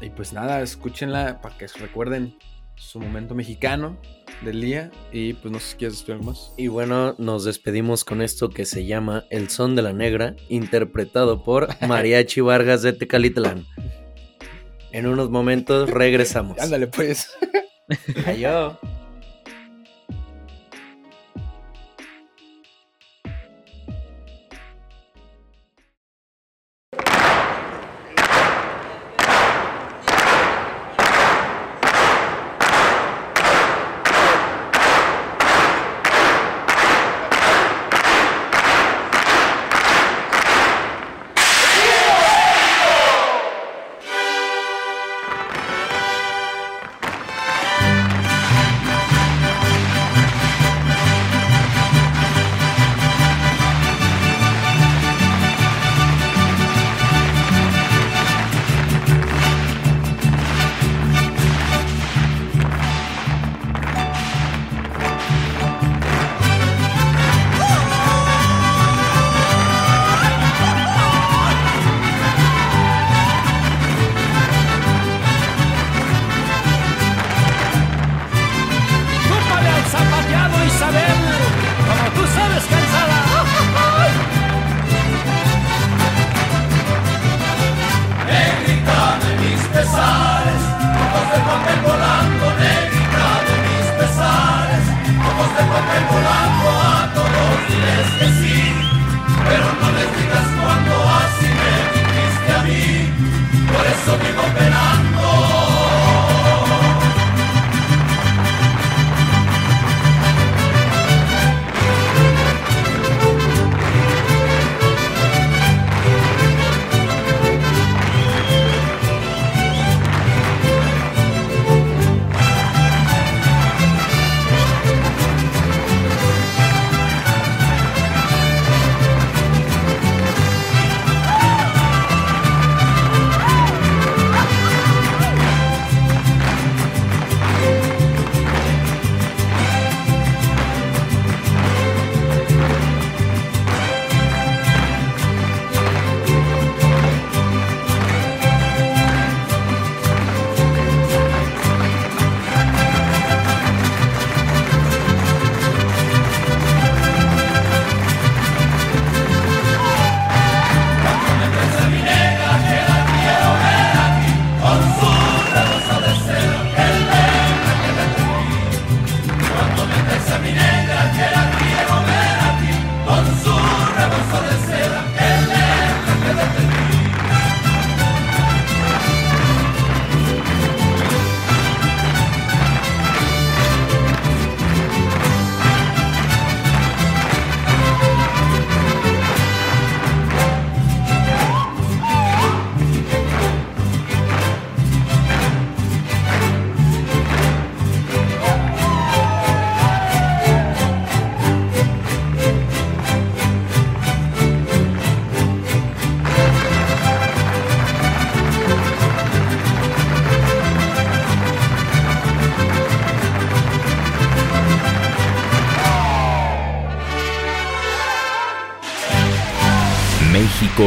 y pues nada, escúchenla para que recuerden su momento mexicano del día. Y pues no sé si quieres decir algo más. Y bueno, nos despedimos con esto que se llama El Son de la Negra, interpretado por Mariachi Vargas de Tecalitlán. En unos momentos regresamos. Ándale, pues. Adiós.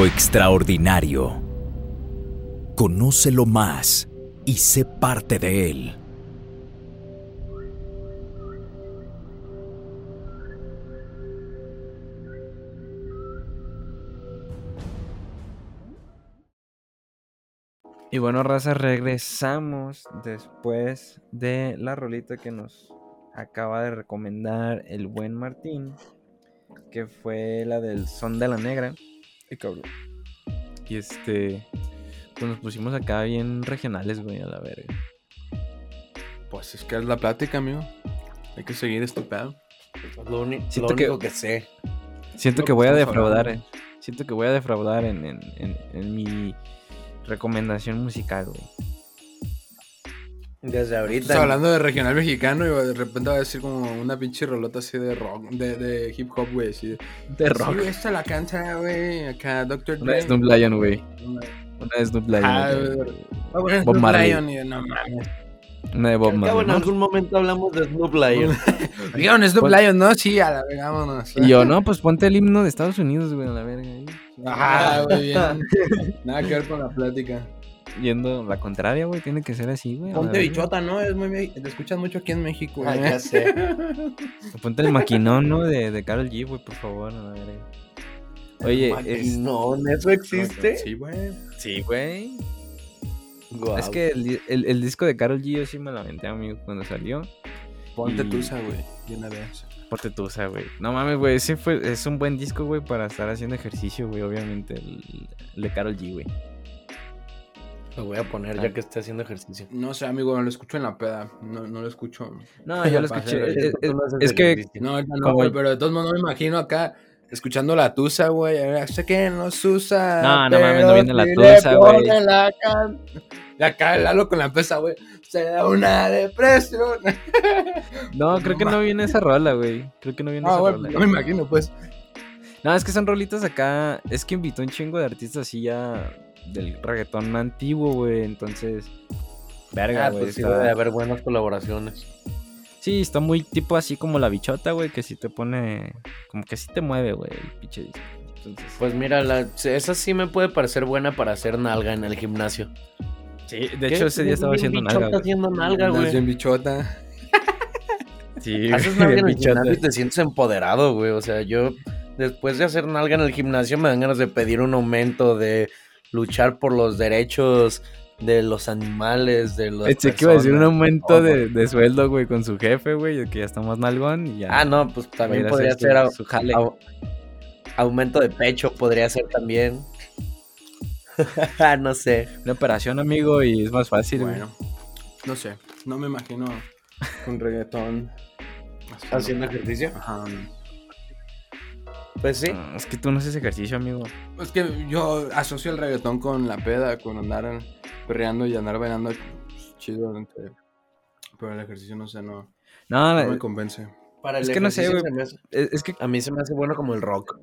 Extraordinario. Conócelo más y sé parte de él. Y bueno, raza, regresamos después de la rolita que nos acaba de recomendar el buen Martín, que fue la del Son de la Negra. Ay, cabrón. Y este, pues nos pusimos acá bien regionales, güey, a la verga. Pues es que es la plática, amigo. Hay que seguir este pedo. Lo, uni- Siento lo que- único que sé. Siento Lo que que voy a estamos defraudar, hablando. eh. Siento que voy a defraudar en, en- en- en mi recomendación musical, güey. Desde ahorita. Estás hablando de regional mexicano y de repente va a decir como una pinche rolota así de rock, de, de hip hop, güey. Así de, De Sí, rock. güey, esta la canta, güey. Acá. Una de Dre. Snoop Lion, güey. Una- Una de Snoop Lion. Ah, güey. Ah, Bob Marley. Lion, y no mames. Una de Bob Marley. en algún momento hablamos de Snoop Lion. Dijeron Snoop Lion, ¿no? Sí, a la verga, vámonos. Y yo, no, pues ponte el himno de Estados Unidos, güey, a la verga. Ajá, güey, bien. Nada que ver con la plática. Yendo la contraria, güey, tiene que ser así, güey. Ponte bichota, ¿no? Es muy, te escuchan mucho aquí en México, Ah, güey. ya sé. Ponte el maquinón, ¿no? De, de Karol G, güey, por favor, a la verga. Oye, es... No, ¿eso existe? Sí, güey. Sí, güey. Guau. Es que el, el- el disco de Karol G yo sí me lo aventé, amigo, cuando salió. Ponte Y- tusa, güey. De una vez. Ponte tusa, güey. No mames, güey, ese fue, es un buen disco, güey, para estar haciendo ejercicio, güey, obviamente, el, el de Karol G, güey. Lo voy a poner ya que esté haciendo ejercicio. No sé, amigo, lo escucho en la peda. No, no lo escucho. No, yo lo escuché. Es, no que. No, no, güey, pero de todos modos no me imagino acá escuchando la tusa, güey. Sé que nos usa. No, no mames, no viene la tusa, güey. la can- Y acá el Lalo con la pesa, güey. Se da una depresión. no, creo que no viene esa rola, güey. Creo que no viene Ah, esa güey, rola. no me imagino, pues. No, es que son rolitas acá. Es que invitó un chingo de artistas así ya del reggaetón antiguo, güey. Entonces, verga, Ah, güey. pues sí, debe de haber buenas colaboraciones. Sí, está muy tipo así como la bichota, güey, que sí te pone. Como que sí te mueve, güey, el pinche disco. Entonces, Pues mira, la- esa sí me puede parecer buena para hacer nalga en el gimnasio. sí, de hecho ese día estaba haciendo nalga, Estás güey. haciendo nalga, güey. bien bichota. Sí, Haces nalga en el bichota. gimnasio y te sientes empoderado, güey. O sea, yo después de hacer nalga en el gimnasio me dan ganas de pedir un aumento, de luchar por los derechos de los animales, de los. Pensé que iba a decir un aumento de, de sueldo, güey, con su jefe, güey, que ya está más nalgón y ya. Ah, no, pues también podría hacer ser su- jale. au- aumento de pecho, podría ser también. no sé. Una operación, amigo, y es más fácil, güey. Bueno, no sé, no me imagino con reggaetón Haciendo ejercicio. Ajá. Pues sí. Ah, Es que tú no haces ejercicio, amigo. Es que yo asocio el reggaetón con la peda, con andar perreando y andar bailando pues, chido. entre- Pero el ejercicio no sé, no, No, me convence. Para Es que no sé, güey. hace- es, es que A mí se me hace bueno como el rock.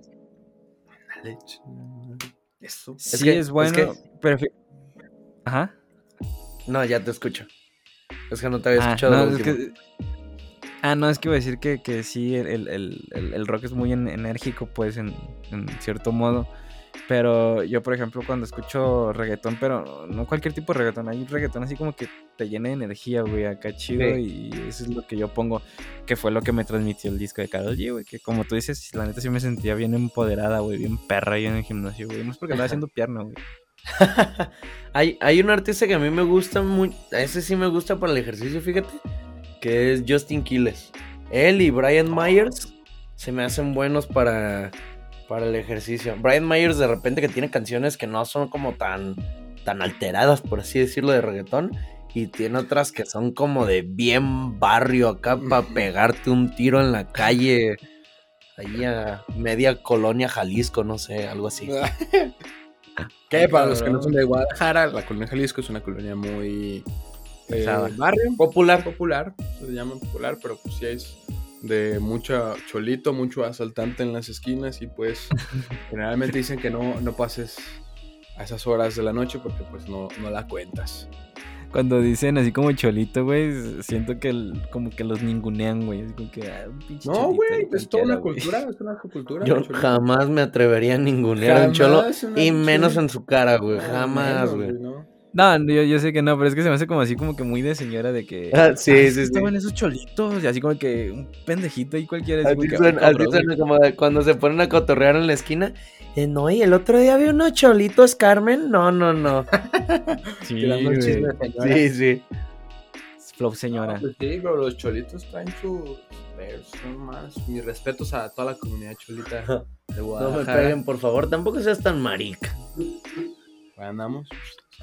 Eso. sí que- es es bueno, que- pero... Ajá. No, ya te escucho. Es que no te había Ah, escuchado. no, lo es que- ah, no, es que iba a decir que, que sí, el, el- el- rock es muy en- enérgico, pues, en, en cierto modo. Pero yo, por ejemplo, cuando escucho reggaetón, pero no cualquier tipo de reggaetón, hay reggaetón así como que te llena de energía, güey, acá chido, Sí. y eso es lo que yo pongo, que fue lo que me transmitió el disco de Karol G, güey, que como tú dices, la neta sí me sentía bien empoderada, güey, bien perra ahí en el gimnasio, güey, es porque andaba haciendo pierna, güey. hay, hay un artista que a mí me gusta muy. A ese sí me gusta para el ejercicio, fíjate. Que es Justin Quiles. Él y Brian Myers se me hacen buenos para, para el ejercicio. Brian Myers de repente que tiene canciones que no son como tan, tan alteradas, por así decirlo, de reggaetón. Y tiene otras que son como de bien barrio acá para pegarte un tiro en la calle. Ahí a media colonia Jalisco, no sé, algo así. Que para los que no son de Guadalajara, la colonia Jalisco es una colonia muy eh, barrio, Popular. popular, se llama popular, pero pues sí es de mucho cholito, mucho asaltante en las esquinas y pues generalmente dicen que no, no pases a esas horas de la noche porque pues no, no la cuentas. Cuando dicen así como cholito, güey, siento que el- como que los ningunean, güey, así como que, ah, pinche No, güey, es toda una cultura, es una cultura. Yo jamás me atrevería a ningunear a un cholo. Y menos en su cara, güey. No, Jamás, güey. ¿no? No, yo, yo sé que no, pero es que se me hace como así como que muy de señora de que... Ah, sí, "Ay, es sí, que sí. Estaban esos cholitos y así como que un pendejito ahí cualquiera. Así Así como que, suena, "Ah, así cabrón, suena como de cuando se ponen a cotorrear en la esquina. Eh, no, y el otro día vi unos cholitos, Carmen. No, no, no. Sí. Sí, sí. Flow señora. Pues sí, pero los cholitos traen sus peros, son más. Mis respetos a toda la comunidad cholita de No me Guadalajara. peguen, por favor. Tampoco seas tan marica. Andamos.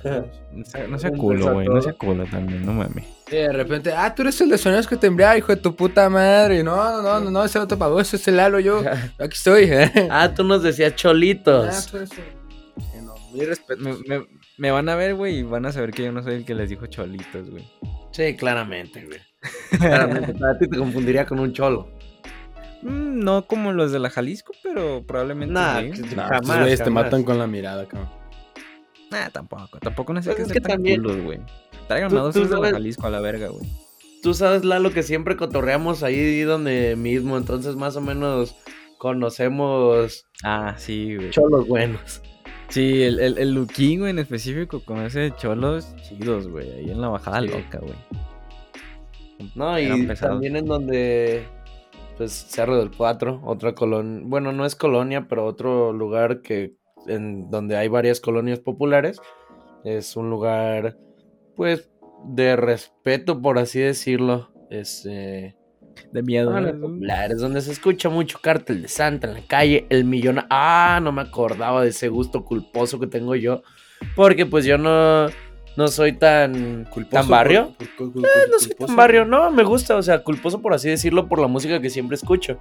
No sea, no sea Un culo, güey, no sea culo también, no mames. Y de repente, ah, tú eres el de sonidos que te embriaga, hijo de tu puta madre. No, no, no, no, no, ese no te pagó, ese es el Lalo, yo. Aquí estoy. Ah, tú nos decías Ah, cholitos. tú eres el- Sí, no, mi respeto. Me, me- me van a ver, güey, y van a saber que yo no soy el que les dijo cholitos, güey. Sí, claramente, güey. Claramente. A ti te confundiría con un cholo. Mm, no como los de la Jalisco, pero probablemente Nah, sí. estos güeyes te matan con la mirada, cabrón. Nah, tampoco, tampoco sé Pues es que también- culos, güey. Traigan a dos de la Jalisco a la verga, güey. Tú sabes, Lalo, que siempre cotorreamos ahí donde mismo. Entonces, más o menos conocemos Ah, sí, güey. cholos buenos. Sí, el, el, el Luquín, güey, en específico, con ese cholos chidos, güey. Ahí en la bajada Sí. loca, güey. No, Eran y pesados. también en donde, pues, Cerro del Cuatro, otra colonia, bueno, no es colonia, pero otro lugar que, en donde hay varias colonias populares, es un lugar, pues, de respeto, por así decirlo, es, eh, De miedo. donde se escucha mucho cártel de Santa en la calle, el millón, ah, no me acordaba de ese gusto culposo que tengo yo, porque, pues, yo no, no soy tan, Culposo tan barrio. por- por- por- Eh, no soy culposo. tan barrio, no, me gusta, o sea, culposo por así decirlo, por la música que siempre escucho.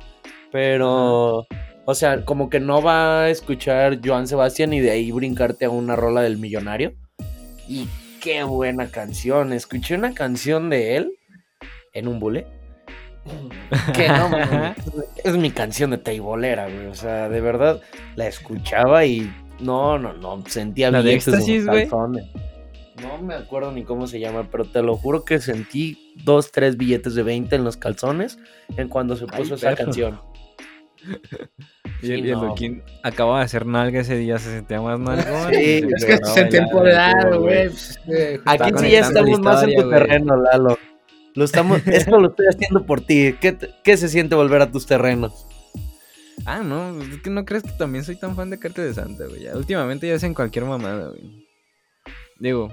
Pero, o sea, como que no va a escuchar Joan Sebastián y de ahí brincarte a una rola del millonario. Y qué buena canción. Escuché una canción de él en un bule. Que no, mames, es mi canción de teibolera, güey. O sea, de verdad la escuchaba y no, no, no, sentía ¿La de Éxtasis, güey? No me acuerdo ni cómo se llama, pero te lo juro que sentí dos, tres billetes de 20 en los calzones en cuando se Ay, puso esa perro. canción. Y el, Sí, el no. Luquín acaba de hacer nalga ese día, se sentía más nalgón. Sí, Es que se temporada, güey. pues, Aquí sí ya estamos más en tu terreno, Lalo. Lo estamos, esto lo estoy haciendo por ti. ¿Qué, qué se siente volver a tus terrenos? Ah, no, es que no crees que también soy tan fan de Carta de Santa, güey. Últimamente ya hacen cualquier mamada, güey. Digo,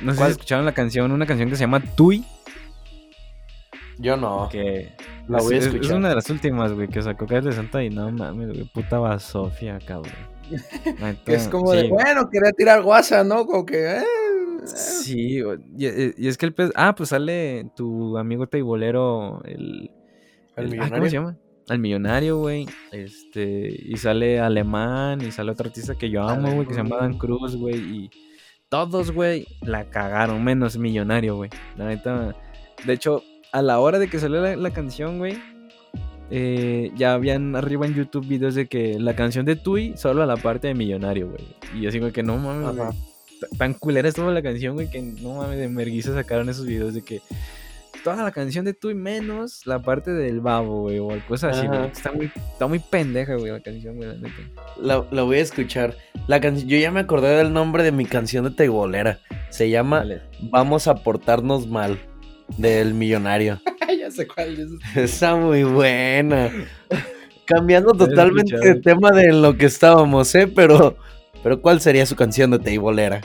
no sé si escucharon la canción, una canción que se llama Tui, Yo no. que La voy a es, es- es escuchar. una de las últimas, güey, que sacó Carta de Santa y no mames, güey, puta basofia, cabrón. Que es como de, bueno, quería tirar guasa, ¿no? Como que, eh, eh. Sí, y, y- y es que el pez. Ah, pues sale tu amigo teibolero, el. ¿El el- ah? ¿Cómo se llama? El millonario, güey. Este. Y sale Alemán, y sale otro artista que yo amo, güey, que se llama Dan Cruz, güey. Y todos, güey, la cagaron, menos millonario, güey. La neta. De hecho, a la hora de que salió la, la canción, güey. eh, ya habían arriba en YouTube videos de que la canción de Tui solo a la parte de millonario, güey. Y así, güey, que no mames, tan culera estuvo la canción, güey, que no mames, de merguiza sacaron esos videos de que toda la canción de Tui menos la parte del babo, güey, o cosas así, güey. Está muy, está muy pendeja, güey, la canción, güey, la neta. La, la voy a escuchar. La canción, yo ya me acordé del nombre de mi canción de Teibolera. Se llama. Vamos a portarnos mal. Del millonario. ya sé cuál es. Está muy buena. Cambiando totalmente de escuchado. tema de lo que estábamos, ¿eh? Pero, pero ¿cuál sería su canción de Teibolera?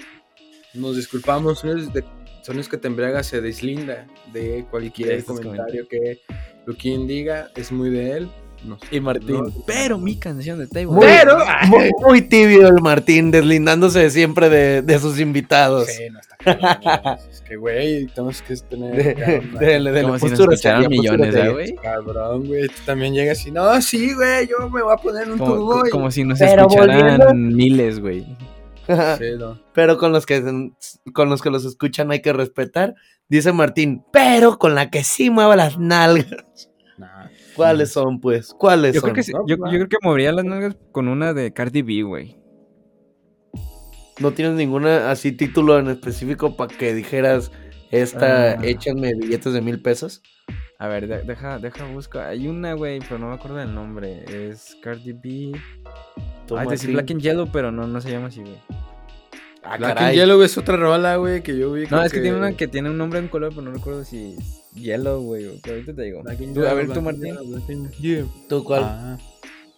Nos disculpamos, los, de- son los que te embriagas se deslinda de cualquier De estos comentario que lo quien diga, es muy de él. No. Y Martín, No, pero mi canción de. Muy, Pero- muy, muy tibio el Martín, deslindándose siempre de, de sus invitados. Sí, no está cabrón, Es que, güey, tenemos que tener. De, calma. de- de la Como si nos postura postura millones, ¿eh, seria. güey? Cabrón, güey. Tú también llegas y no, sí, güey, yo me voy a poner un Como, tubo. y- como si nos Pero escucharan volviendo- miles, güey. Pero con los que con los que los escuchan hay que respetar. Dice Martín, pero con la que sí mueva las nalgas. Nah. ¿Cuáles son, pues? ¿Cuáles Yo son? creo, que sí- no, yo, creo que movería las nalgas con una de Cardi B, güey. ¿No tienes ninguna así título en específico para que dijeras esta, Ah. échanme billetes de mil pesos? A ver, de- deja, deja buscar. Hay una, güey, pero no me acuerdo del nombre. Es Cardi B. Tú, Ah, es decir. Black and Yellow, pero no, no se llama así, güey. Ah, Black caray. and Yellow es otra rola, güey, que yo vi. No, es que tiene una que tiene un nombre en color, pero no recuerdo si es Yellow, güey. Pero ahorita te digo. Black and Tú, a Yellow, ver, Black tú, Martín. Yellow, Yellow. ¿Tú cuál? Ah,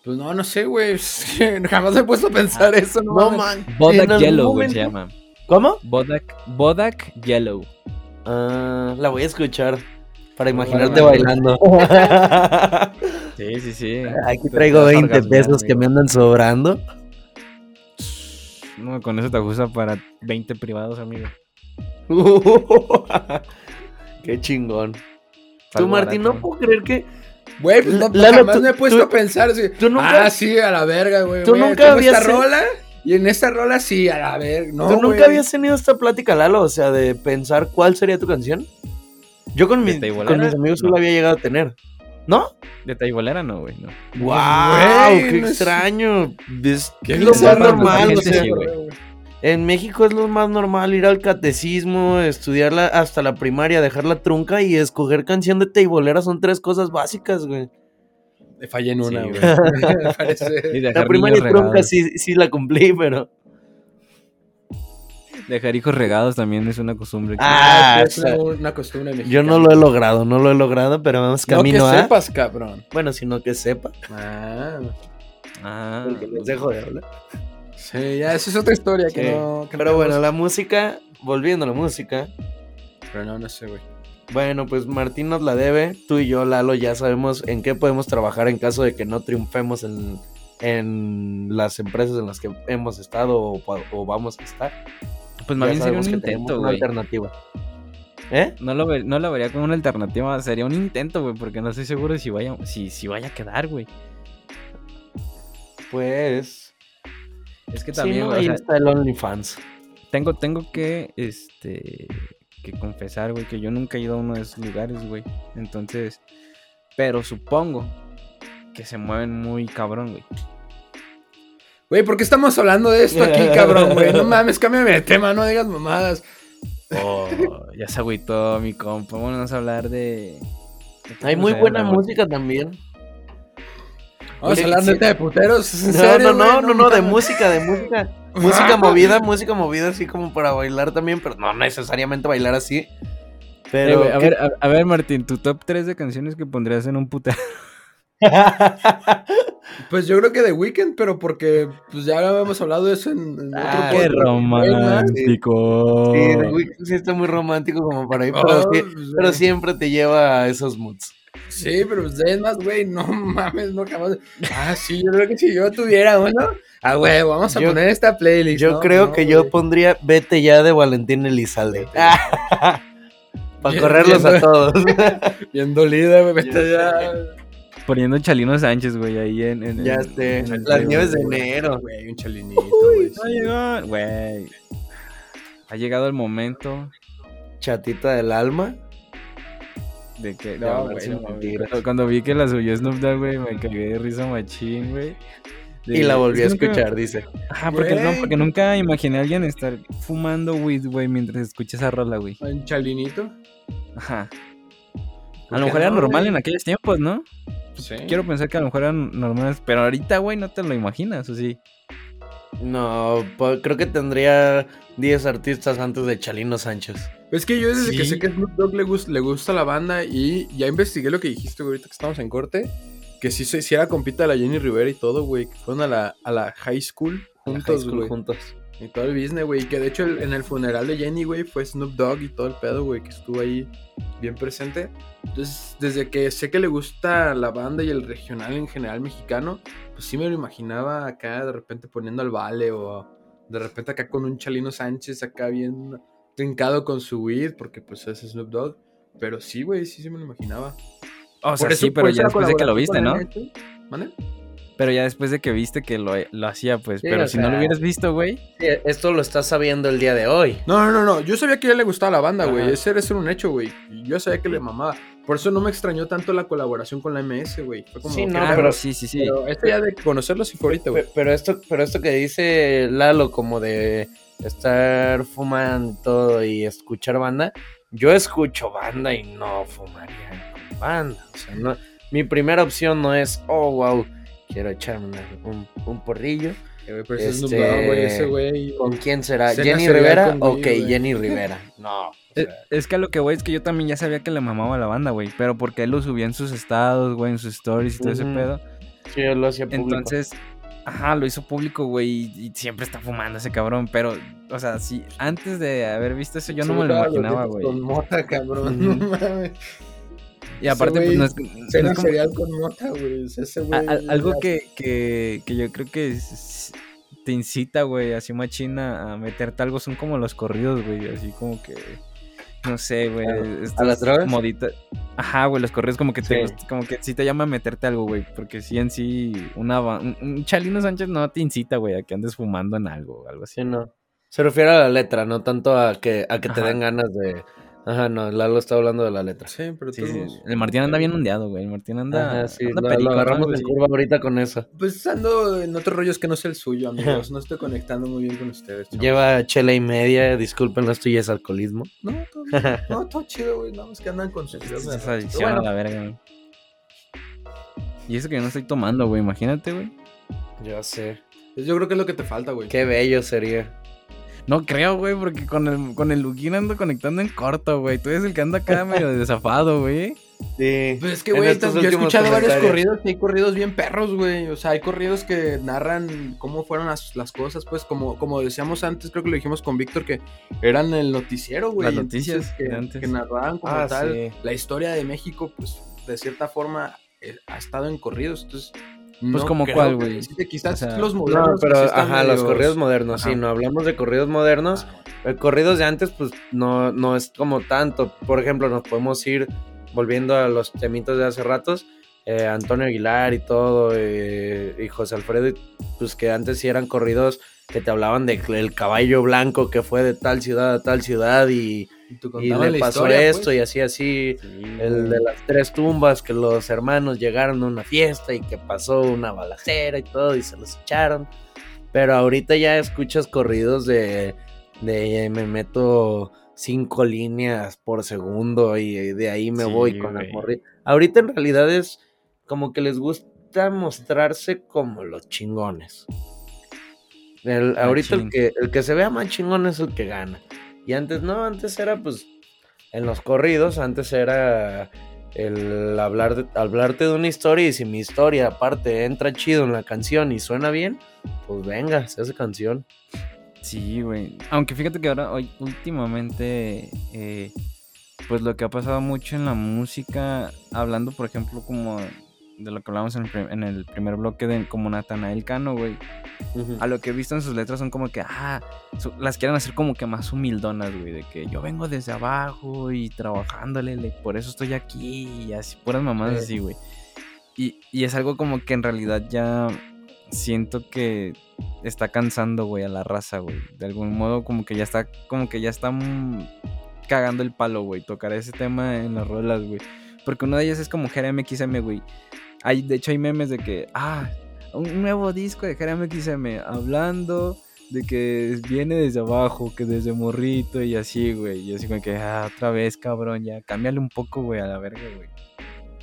Pues no, no sé, güey. Jamás me he puesto a pensar eso, no, no, man. Bodak Yellow, güey, se llama. ¿Cómo? Bodak, Bodak Yellow. Ah, la voy a escuchar para imaginarte bueno. bailando. Sí, sí, sí. Aquí traigo te vas a 20 orgasmear, pesos que me andan sobrando. No, con eso te ajusta para 20 privados, amigo. Qué chingón. Tú, Martín, no puedo creer que Güey, pues no, Lalo, jamás tú- me he puesto tú- a pensar así. tú nunca- ah, sí, a la verga, güey. tú nunca habías esta rola y en esta rola sí, a la verga. No, ¿Tú nunca habías tenido esta plática, Lalo? O sea, de pensar cuál sería tu canción. Yo con, ¿De mis- Teibolera? con mis amigos sí No. lo había llegado a tener. ¿No? De Taibolera no, güey, no. ¡Wow! güey, ¡Qué no es- extraño! Es Qué lo más normal. gente o sea, sí, güey. en México es lo más normal ir al catecismo, estudiarla hasta la primaria, dejar la trunca y escoger canción de teibolera. Son tres cosas básicas, güey. Me fallé en una, Sí, güey. La primaria y trunca sí, sí la cumplí, pero... Dejar hijos regados también es una costumbre. que- Ah, es una, una costumbre mexicana. Yo no lo he logrado, no lo he logrado, pero vamos No camino que a... sepas, cabrón. Bueno, sino que sepa, Ah, Ah, porque les dejo de hablar. sí, ya, esa es otra historia que no. que no Pero bueno, la música, volviendo a la música, Pero no, no sé, güey. bueno, pues Martín nos la debe, tú y yo, Lalo, ya sabemos en qué podemos trabajar en caso de que no triunfemos en, en las empresas en las que hemos estado o vamos a estar. Pues más bien sería un intento, güey. alternativa. ¿Eh? No lo, ve- no lo vería como una alternativa, sería un intento, güey, porque no estoy seguro de si vaya, si, si vaya a quedar, güey. Pues... Es que Sí, también, o sea, está el OnlyFans. tengo, tengo que, este, que confesar, güey, que yo nunca he ido a uno de esos lugares, güey. Entonces, pero supongo que se mueven muy cabrón, güey. Güey, ¿por qué estamos hablando de esto aquí, cabrón, güey? No mames, cámbiame de tema, no digas mamadas. Oh, ya se agüitó mi compa. Vamos a hablar de... Hay muy buena música también. Vamos a hablar neta de puteros. ¿es en No, serio, no, no, no, no, de música, de música. Música movida, música movida así como para bailar también, pero no necesariamente bailar así. Pero a, ¿qué- ver, a, a ver, Martín, tu top 3 de canciones que pondrías en un puta. Pues yo creo que de Weekend, pero porque pues ya habíamos hablado de eso en, en Ah, otro ¡Qué romántico! Sí, The Weeknd sí está muy romántico como para ir, pero, Oh, sí- pues, pero güey. siempre te lleva a esos moods. Sí, pero pues es más, güey, no mames, no jamás. Ah, sí, yo creo que si yo tuviera uno, ah, güey, vamos a Yo- poner esta playlist. Yo No, creo no, que yo pondría Vete ya de Valentín Elizalde. Para correrlos bien, a todos. Bien dolida, güey, vete ya. Poniendo Chalino Sánchez, güey, ahí en. en- ya en- esté. en el Las nieves de enero. Güey, un chalinito, güey. Ha llegado, güey. Ha llegado el momento Chatita del alma. de que. No, No, güey, no. Cuando, cuando vi que la subió Snoop Dogg, güey, me cagué de risa machín, güey. De- Y la volví a que escuchar, dice. Ajá, porque, no, porque nunca imaginé a alguien estar fumando weed, güey, mientras escucha esa rola, güey. Un chalinito. Ajá. A ¿Por lo mejor era no, normal güey? en aquellos tiempos, ¿no? Sí. Quiero pensar que a lo mejor eran normales, pero ahorita, güey, no te lo imaginas, ¿o sí? No, creo que tendría 10 artistas antes de Chalino Sánchez. Es que yo desde que sé que a Snoop Dogg le, gus- le gusta la banda y ya investigué lo que dijiste, güey, ahorita que estamos en corte. Que sí, se- sí era compita de la Jenny Rivera y todo, güey. Que fueron a la, a la high school la juntos, high school güey. juntos. Y todo el business, güey. Que de hecho el- en el funeral de Jenny, güey, fue Snoop Dogg y todo el pedo, güey, que estuvo ahí bien presente. Entonces, desde que sé que le gusta la banda y el regional en general mexicano, pues sí me lo imaginaba acá de repente poniendo al vale o de repente acá con un Chalino Sánchez acá bien trincado con su weed, porque pues es Snoop Dogg. Pero sí, güey, sí se me lo imaginaba. O sea, eso- sí, pero ya después de que lo viste, ¿no? ¿Mande? Pero ya después de que viste que lo, lo hacía, pues. Sí, pero si no lo hubieras visto, güey. Sí, esto lo estás sabiendo el día de hoy. No, no, no, no. Yo sabía que a él le gustaba la banda, güey. Ese era un hecho, güey. Y Yo sabía que le mamaba. Por eso no me extrañó tanto la colaboración con la MS, güey. Fue como Sí, no, ah, pero- sí, sí, sí. pero esto ya de conocerlo sí fue ahorita, güey. Pe- Pero esto, pero esto que dice Lalo, como de estar fumando y todo y escuchar banda, yo escucho banda y no fumaría con banda. O sea, no, mi primera opción no es, oh, wow, quiero echarme una- un, un porrillo. Eh, güey, Este, güey, ese güey. ¿Con quién será? Cena ¿Jenny Rivera? conmigo, ok, güey. Jenny Rivera. No. Es, es que a lo que voy es que yo también ya sabía que le mamaba a la banda, güey. Pero porque él lo subía en sus estados, güey, en sus stories y todo ese pedo. sí, yo lo hacía público. Entonces, ajá, lo hizo público, güey. Y, y siempre está fumando ese cabrón. Pero, o sea, sí, antes de haber visto eso, yo no me lo imaginaba, güey. Con mota, cabrón. No mames. Y aparte, pues no es, no es como- cereal con mota, güey. O sea, ese a- güey. a- algo que, que, que yo creo que es- te incita, güey, así machina a meterte algo son como los corridos, güey, así como que no sé, güey, estas las drogas? moditas- Ajá, güey, los corridos como que te Sí. como que sí te llama a meterte algo, güey, porque sí en sí una un, un Chalino Sánchez no te incita, güey, a que andes fumando en algo algo así. Sí, no. Se refiere a la letra, no tanto a que, a que te den ganas de. Ajá, no, Lalo está hablando de la letra. Sí, pero Sí, sí, todos- El Martín anda bien ondeado, güey. El Martín anda. Ajá, sí, anda lo, lo perico, ¿no? agarramos en curva ahorita con eso. Pues ando en otros rollos que no es el suyo, amigos. No estoy conectando muy bien con ustedes. chavos. Lleva chela y media, disculpen, no estoy es alcoholismo. No, todo, bien. no, todo chido, güey. Nada más que andan con sus videos de Esa adicción Pero a la verga, güey. Y eso que yo no estoy tomando, güey. Imagínate, güey. Ya sé. Yo creo que es lo que te falta, güey. Qué bello sería. No creo, güey, porque con el, con el Luquín ando conectando en corto, güey. Tú eres el que anda acá medio desafado, güey. Sí. Pues es que, güey, yo he escuchado varios corridos y hay corridos bien perros, güey. O sea, hay corridos que narran cómo fueron las, las cosas, pues, como, como decíamos antes, creo que lo dijimos con Víctor, que eran el noticiero, güey. Las noticias que, de antes. que narraban como Ah, tal sí. la historia de México, pues, de cierta forma, eh, ha estado en corridos. Entonces, Pues, ¿como creo cuál, güey? Quizás O sea, los No, modernos. pero pues, sí están ajá, los corridos modernos, sí, no hablamos de corridos modernos. Eh, corridos de antes, pues no, no es como tanto. Por ejemplo, nos podemos ir volviendo a los temitos de hace ratos. eh, Antonio Aguilar y todo, eh, y José Alfredo, y, pues que antes sí eran corridos que te hablaban del caballo blanco que fue de tal ciudad a tal ciudad y, Y, le la pasó historia, esto pues. y así, así. El de las tres tumbas, que los hermanos llegaron a una fiesta y que pasó una balacera y todo y se los echaron. Pero ahorita ya escuchas corridos de, de me meto cinco líneas por segundo y de ahí me Sí, voy con la morri- Ahorita en realidad es como que les gusta mostrarse como los chingones. El, ahorita el que, el que se vea más chingón es el que gana. Y antes no, antes era pues en los corridos, antes era el hablar de, hablarte de una historia y si mi historia aparte entra chido en la canción y suena bien, pues venga, se hace canción. Sí, güey. Aunque fíjate que ahora, hoy, últimamente, eh, pues lo que ha pasado mucho en la música, hablando por ejemplo como de lo que hablamos en el, prim- en el primer bloque de como Natanael Cano, güey. A lo que he visto en sus letras son como que, ah, su- las quieren hacer como que más humildonas, güey, de que yo vengo desde abajo y trabajándole, le- por eso estoy aquí y así, puras mamadas Sí. así, güey. Y, y es algo como que en realidad ya siento que está cansando, güey, a la raza, güey. De algún modo como que ya está, como que ya están cagando el palo, güey, tocar ese tema en las rolas, güey. Porque una de ellas es como Jeremy XM, güey. Hay, de hecho hay memes de que, ah, un nuevo disco de Jeremy XM hablando de que viene desde abajo, que desde morrito y así, güey. Y así como que, ah, otra vez, cabrón, ya, cámbiale un poco, güey, a la verga, güey.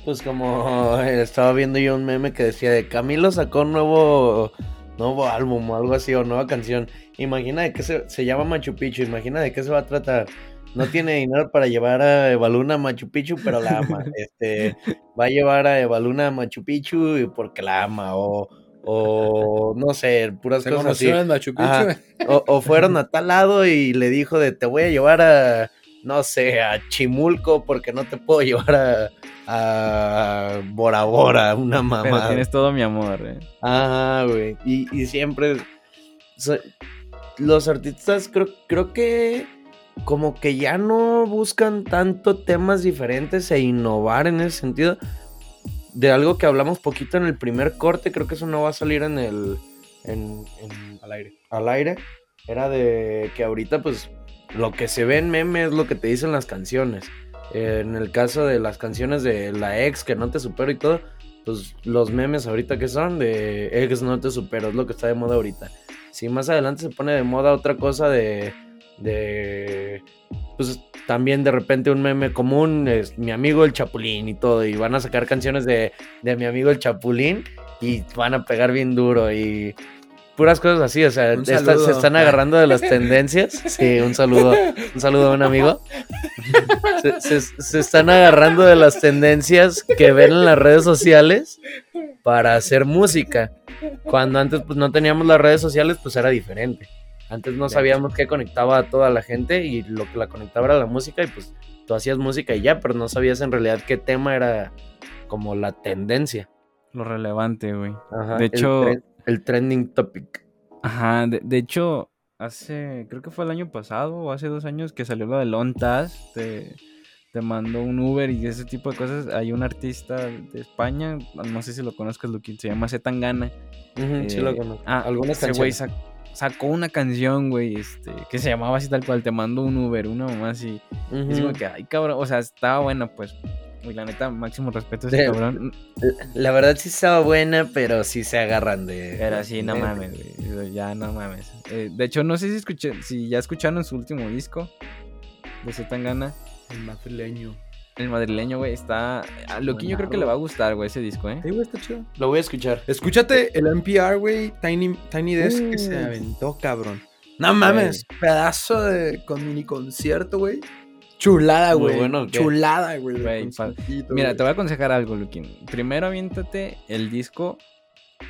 Pues como estaba viendo yo un meme que decía de Camilo sacó un nuevo, nuevo álbum o algo así, o nueva canción. Imagina de qué se, se llama Machu Picchu, imagina de qué se va a tratar. No tiene dinero para llevar a Evaluna a Machu Picchu, pero la ama. Este, va a llevar a Evaluna a Machu Picchu porque la ama, o, o no sé, puras Se cosas así. en Machu Picchu. O, o fueron a tal lado y le dijo de te voy a llevar a, no sé, a Chimulco porque no te puedo llevar a, a Bora Bora, una Pero mamá. tienes todo mi amor, eh. Ajá, güey. Y, y siempre. so- los artistas creo, creo que como que ya no buscan tanto temas diferentes e innovar en ese sentido. De algo que hablamos poquito en el primer corte, creo que eso no va a salir en el. En, en- Al aire. al aire. Era de que ahorita, pues, lo que se ve en meme es lo que te dicen las canciones. Eh, en el caso de las canciones de la ex que no te supero y todo, pues los memes ahorita que son de ex no te supero, es lo que está de moda ahorita. Si más adelante se pone de moda otra cosa de. De pues también de repente un meme común es mi amigo el Chapulín y todo, y van a sacar canciones de, de mi amigo el Chapulín y van a pegar bien duro y puras cosas así, o sea, se están agarrando de las tendencias. Sí, un saludo, un saludo a un amigo. Se, se- se están agarrando de las tendencias que ven en las redes sociales para hacer música. Cuando antes pues no teníamos las redes sociales, pues era diferente. Antes no sabíamos qué conectaba a toda la gente y lo que la conectaba era la música y pues tú hacías música y ya, pero no sabías en realidad qué tema era como la tendencia. Lo relevante, güey. Ajá, De el hecho- el trending topic. Ajá, de, de hecho, hace, creo que fue el año pasado o hace dos años que salió lo de Lontas, te, te mandó un Uber y ese tipo de cosas. Hay un artista de España, no sé si lo conozcas, lo que se llama Zetangana. Ujú, sí Eh, lo conozco. Ah, Algunas ese güey. Sac- sacó una canción, güey, este, que se llamaba así tal cual, te mando un Uber, una mamá así. Y así como que, ay, cabrón, o sea, estaba buena, pues. Y la neta, máximo respeto a ese De- cabrón. La verdad sí estaba buena, pero sí se agarran de. Pero sí, no de- mames, güey. Ya no mames. Eh, de hecho, no sé si escuché, si ya escucharon su último disco de Zetangana. El madrileño. El madrileño, güey, está. A Loquín yo creo que le va a gustar, güey, ese disco, ¿eh? Sí, güey, está chido. Lo voy a escuchar. Escúchate el NPR, güey, Tiny, Tiny Desk que se Uh. aventó, cabrón. No mames, pedazo de con mini concierto, güey. Chulada, Muy güey. bueno. Chulada, güey. Mira, güey. te voy a aconsejar algo, Luquín. Primero aviéntate el disco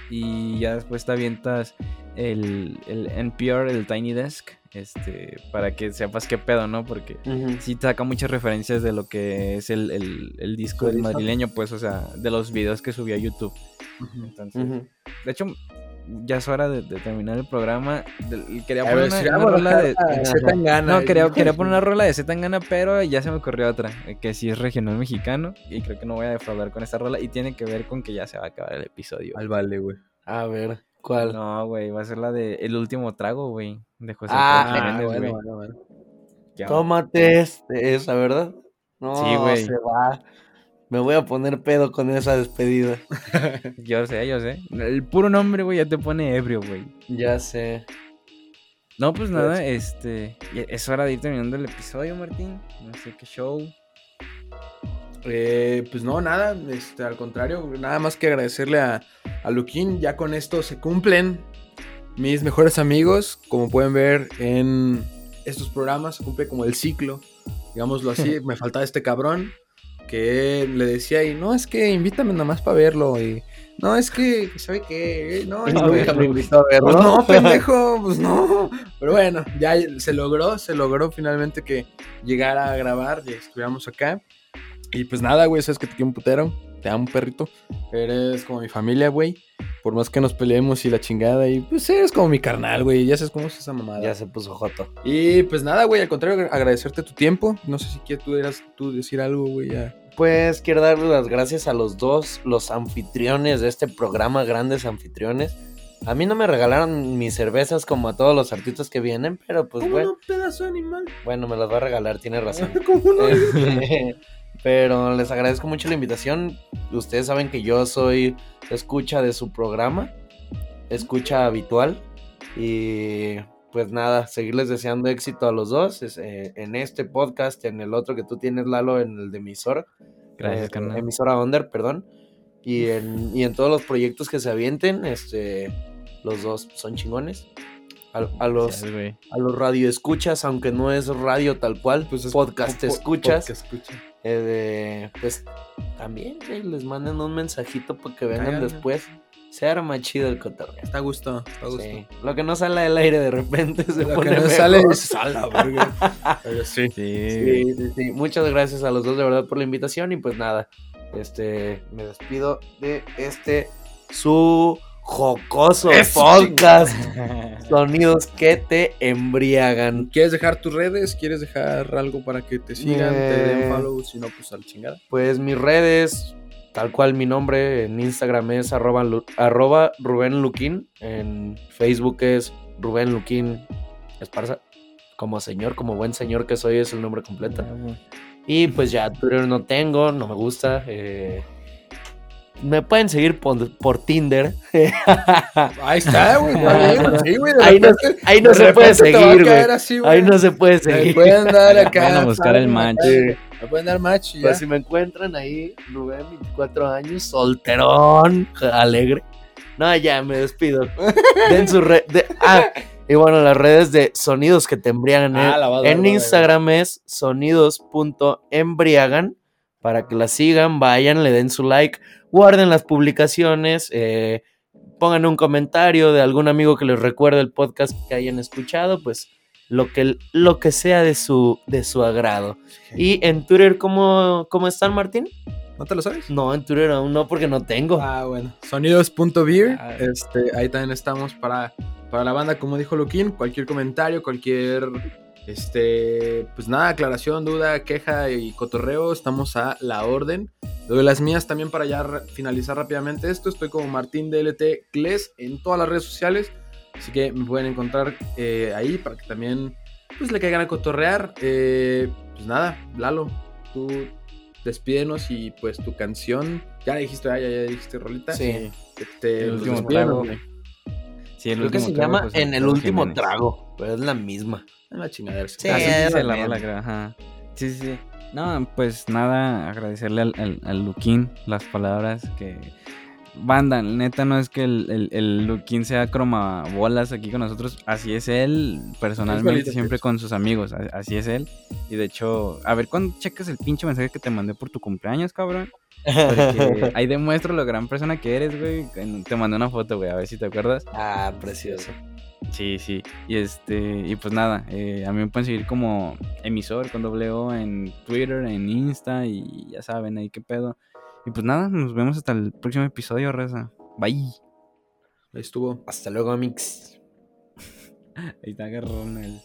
y ya después te avientas el, el NPR, el Tiny Desk, este, para que sepas qué pedo, ¿no? Porque Ujú. sí saca muchas referencias de lo que es el, el- el disco ¿Su del madrileño, pues, o sea, de los videos que subió a YouTube. Entonces, de hecho, ya es hora de, de terminar el programa. De- quería poner ver, una, si rola de... a Zetangana, No, quería, de poner una rola de Zetangana, pero ya se me ocurrió otra, eh, que sí es regional mexicano, y creo que no voy a defraudar con esta rola, y tiene que ver con que ya se va a acabar el episodio. Al vale, güey. A ver, ¿cuál? No, güey, va a ser la de El Último Trago, güey, de José Ah, Jiménez, bueno, güey. bueno, bueno. Tómate este, esa, ¿verdad? No, Sí, güey. se va. Me voy a poner pedo con esa despedida. Yo sé, yo sé. El puro nombre, güey, ya te pone ebrio, güey. Ya sé. No, pues nada, este. Es hora de ir terminando el episodio, Martín. No sé qué show. Eh, pues no, nada, este, al contrario, nada más que agradecerle a, a Luquín. Ya con esto se cumplen mis mejores amigos. Como pueden ver en estos programas, se cumple como el ciclo, digámoslo así. Me faltaba este cabrón que le decía, y no, es que invítame nada más para verlo. Y No, es que, ¿sabe qué? No, es Y que- me invitó a verlo. Pues no, pendejo, pues no. Pero bueno, ya se logró, se logró finalmente que llegara a grabar, y estuviéramos acá. Y pues nada, güey, sabes que te quiero un putero, te amo, perrito. Eres como mi familia, güey. Por más que nos peleemos y la chingada, y pues eres como mi carnal, güey. Ya sabes cómo es esa mamada. Ya se puso joto. Y pues nada, güey, al contrario, agra- agradecerte tu tiempo. No sé si quieres tú, eras, tú decir algo, güey, ya. Pues quiero darle las gracias a los dos, los anfitriones de este programa, grandes anfitriones. A mí no me regalaron mis cervezas como a todos los artistas que vienen, pero pues bueno, no, pedazo de animal? bueno, me las va a regalar, tiene razón. ¿Cómo no? Pero les agradezco mucho la invitación. Ustedes saben que yo soy escucha de su programa, escucha habitual. Y pues nada, seguirles deseando éxito a los dos es, eh, en este podcast, en el otro que tú tienes, Lalo, en el de emisora. Gracias, eh, carnal. Emisora Under, perdón. Y en, y en todos los proyectos que se avienten, este, los dos son chingones. A, a los, Gracias, a los radioescuchas, aunque no es radio tal cual, Pues es podcast po- po- escuchas. podcast escucha. Eh, de- pues también les manden un mensajito para que vengan después. Se arma chido el cotorreo. Está a gusto, está a gusto. Sí. Lo que no sale del aire de repente se Lo pone que no mejor. sale es a la verga. Pero sí. Sí, Sí, sí, sí. Muchas gracias a los dos de verdad por la invitación y pues nada, este, me despido de este su jocoso Eso, podcast. Sonidos que te embriagan. ¿Quieres dejar tus redes? ¿Quieres dejar algo para que te sigan? Te Eh. den follow, si no, pues al chingada. Pues mis redes, tal cual mi nombre en Instagram es arroba, arroba Rubén Luquín, en Facebook es Rubén Luquín Esparza. Como señor, como buen señor que soy es el nombre completo. Y pues ya Twitter no tengo, no me gusta. eh, me pueden seguir por, por Tinder. Ahí está, güey. sí, Ahí no, ahí no se puede seguir, güey. caer así, güey. Ahí no se puede Me seguir. pueden dar acá. Van a buscar el match. Me pueden dar match y ya. Pues si me encuentran ahí, Rubén, 24 años, solterón, alegre. No, ya, me despido. Den su red. de- ah, y bueno, las redes de Sonidos que te embriagan. Ah, eh. la va a dar, en Instagram es sonidos.embriagan. Para que la sigan, vayan, le den su like, guarden las publicaciones, eh, pongan un comentario de algún amigo que les recuerde el podcast que hayan escuchado, pues lo que, lo que sea de su, de su agrado. Y en Twitter, ¿cómo, cómo están, Martín? ¿No te lo sabes? No, en Twitter aún no, porque no tengo. Ah, bueno. Sonidos.beer. Ah. Este, ahí también estamos para, para la banda, como dijo Luquín. Cualquier comentario, cualquier. Este, pues nada, aclaración, duda, queja y cotorreo, estamos a la orden. Doy las mías también para ya finalizar rápidamente esto. Estoy como Martín DLT Gles en todas las redes sociales. Así que me pueden encontrar eh, ahí para que también pues le caigan a cotorrear. Eh, pues nada, Lalo, tú despídenos y pues tu canción. Ya la dijiste, ah, ya, ya dijiste Rolita. Sí. Este, El último trago. Sí, el Creo que se trago, llama pues, En el último Jiménez. trago, pero es la misma. Es la chingadera. Sí, Así es dice la la rola, misma. creo, ajá. Sí, sí, sí. No, pues nada, agradecerle al, al, al Luquín las palabras que... Banda, neta, no es que el, el, el Luquín sea croma bolas aquí con nosotros. Así es él, personalmente, siempre pues. con sus amigos. Así es él. Y de hecho, a ver, ¿cuándo checas el pinche mensaje que te mandé por tu cumpleaños, cabrón? Porque ahí demuestro lo gran persona que eres, güey. Te mandé una foto, güey, a ver si te acuerdas. ah, precioso. Sí, sí. Y este, y pues nada, eh, a mí me pueden seguir como emisor con doble O en Twitter, en Insta y ya saben ahí qué pedo. Y pues nada, nos vemos hasta el próximo episodio, Reza. Bye. Ahí estuvo. Hasta luego, Amix. Ahí está agarrón el.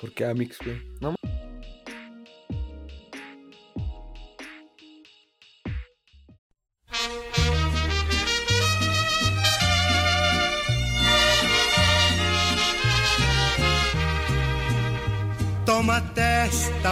¿Por qué Amix, güey? Tómate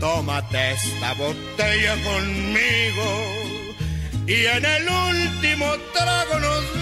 Tómate esta botella conmigo. Y en el último trago nos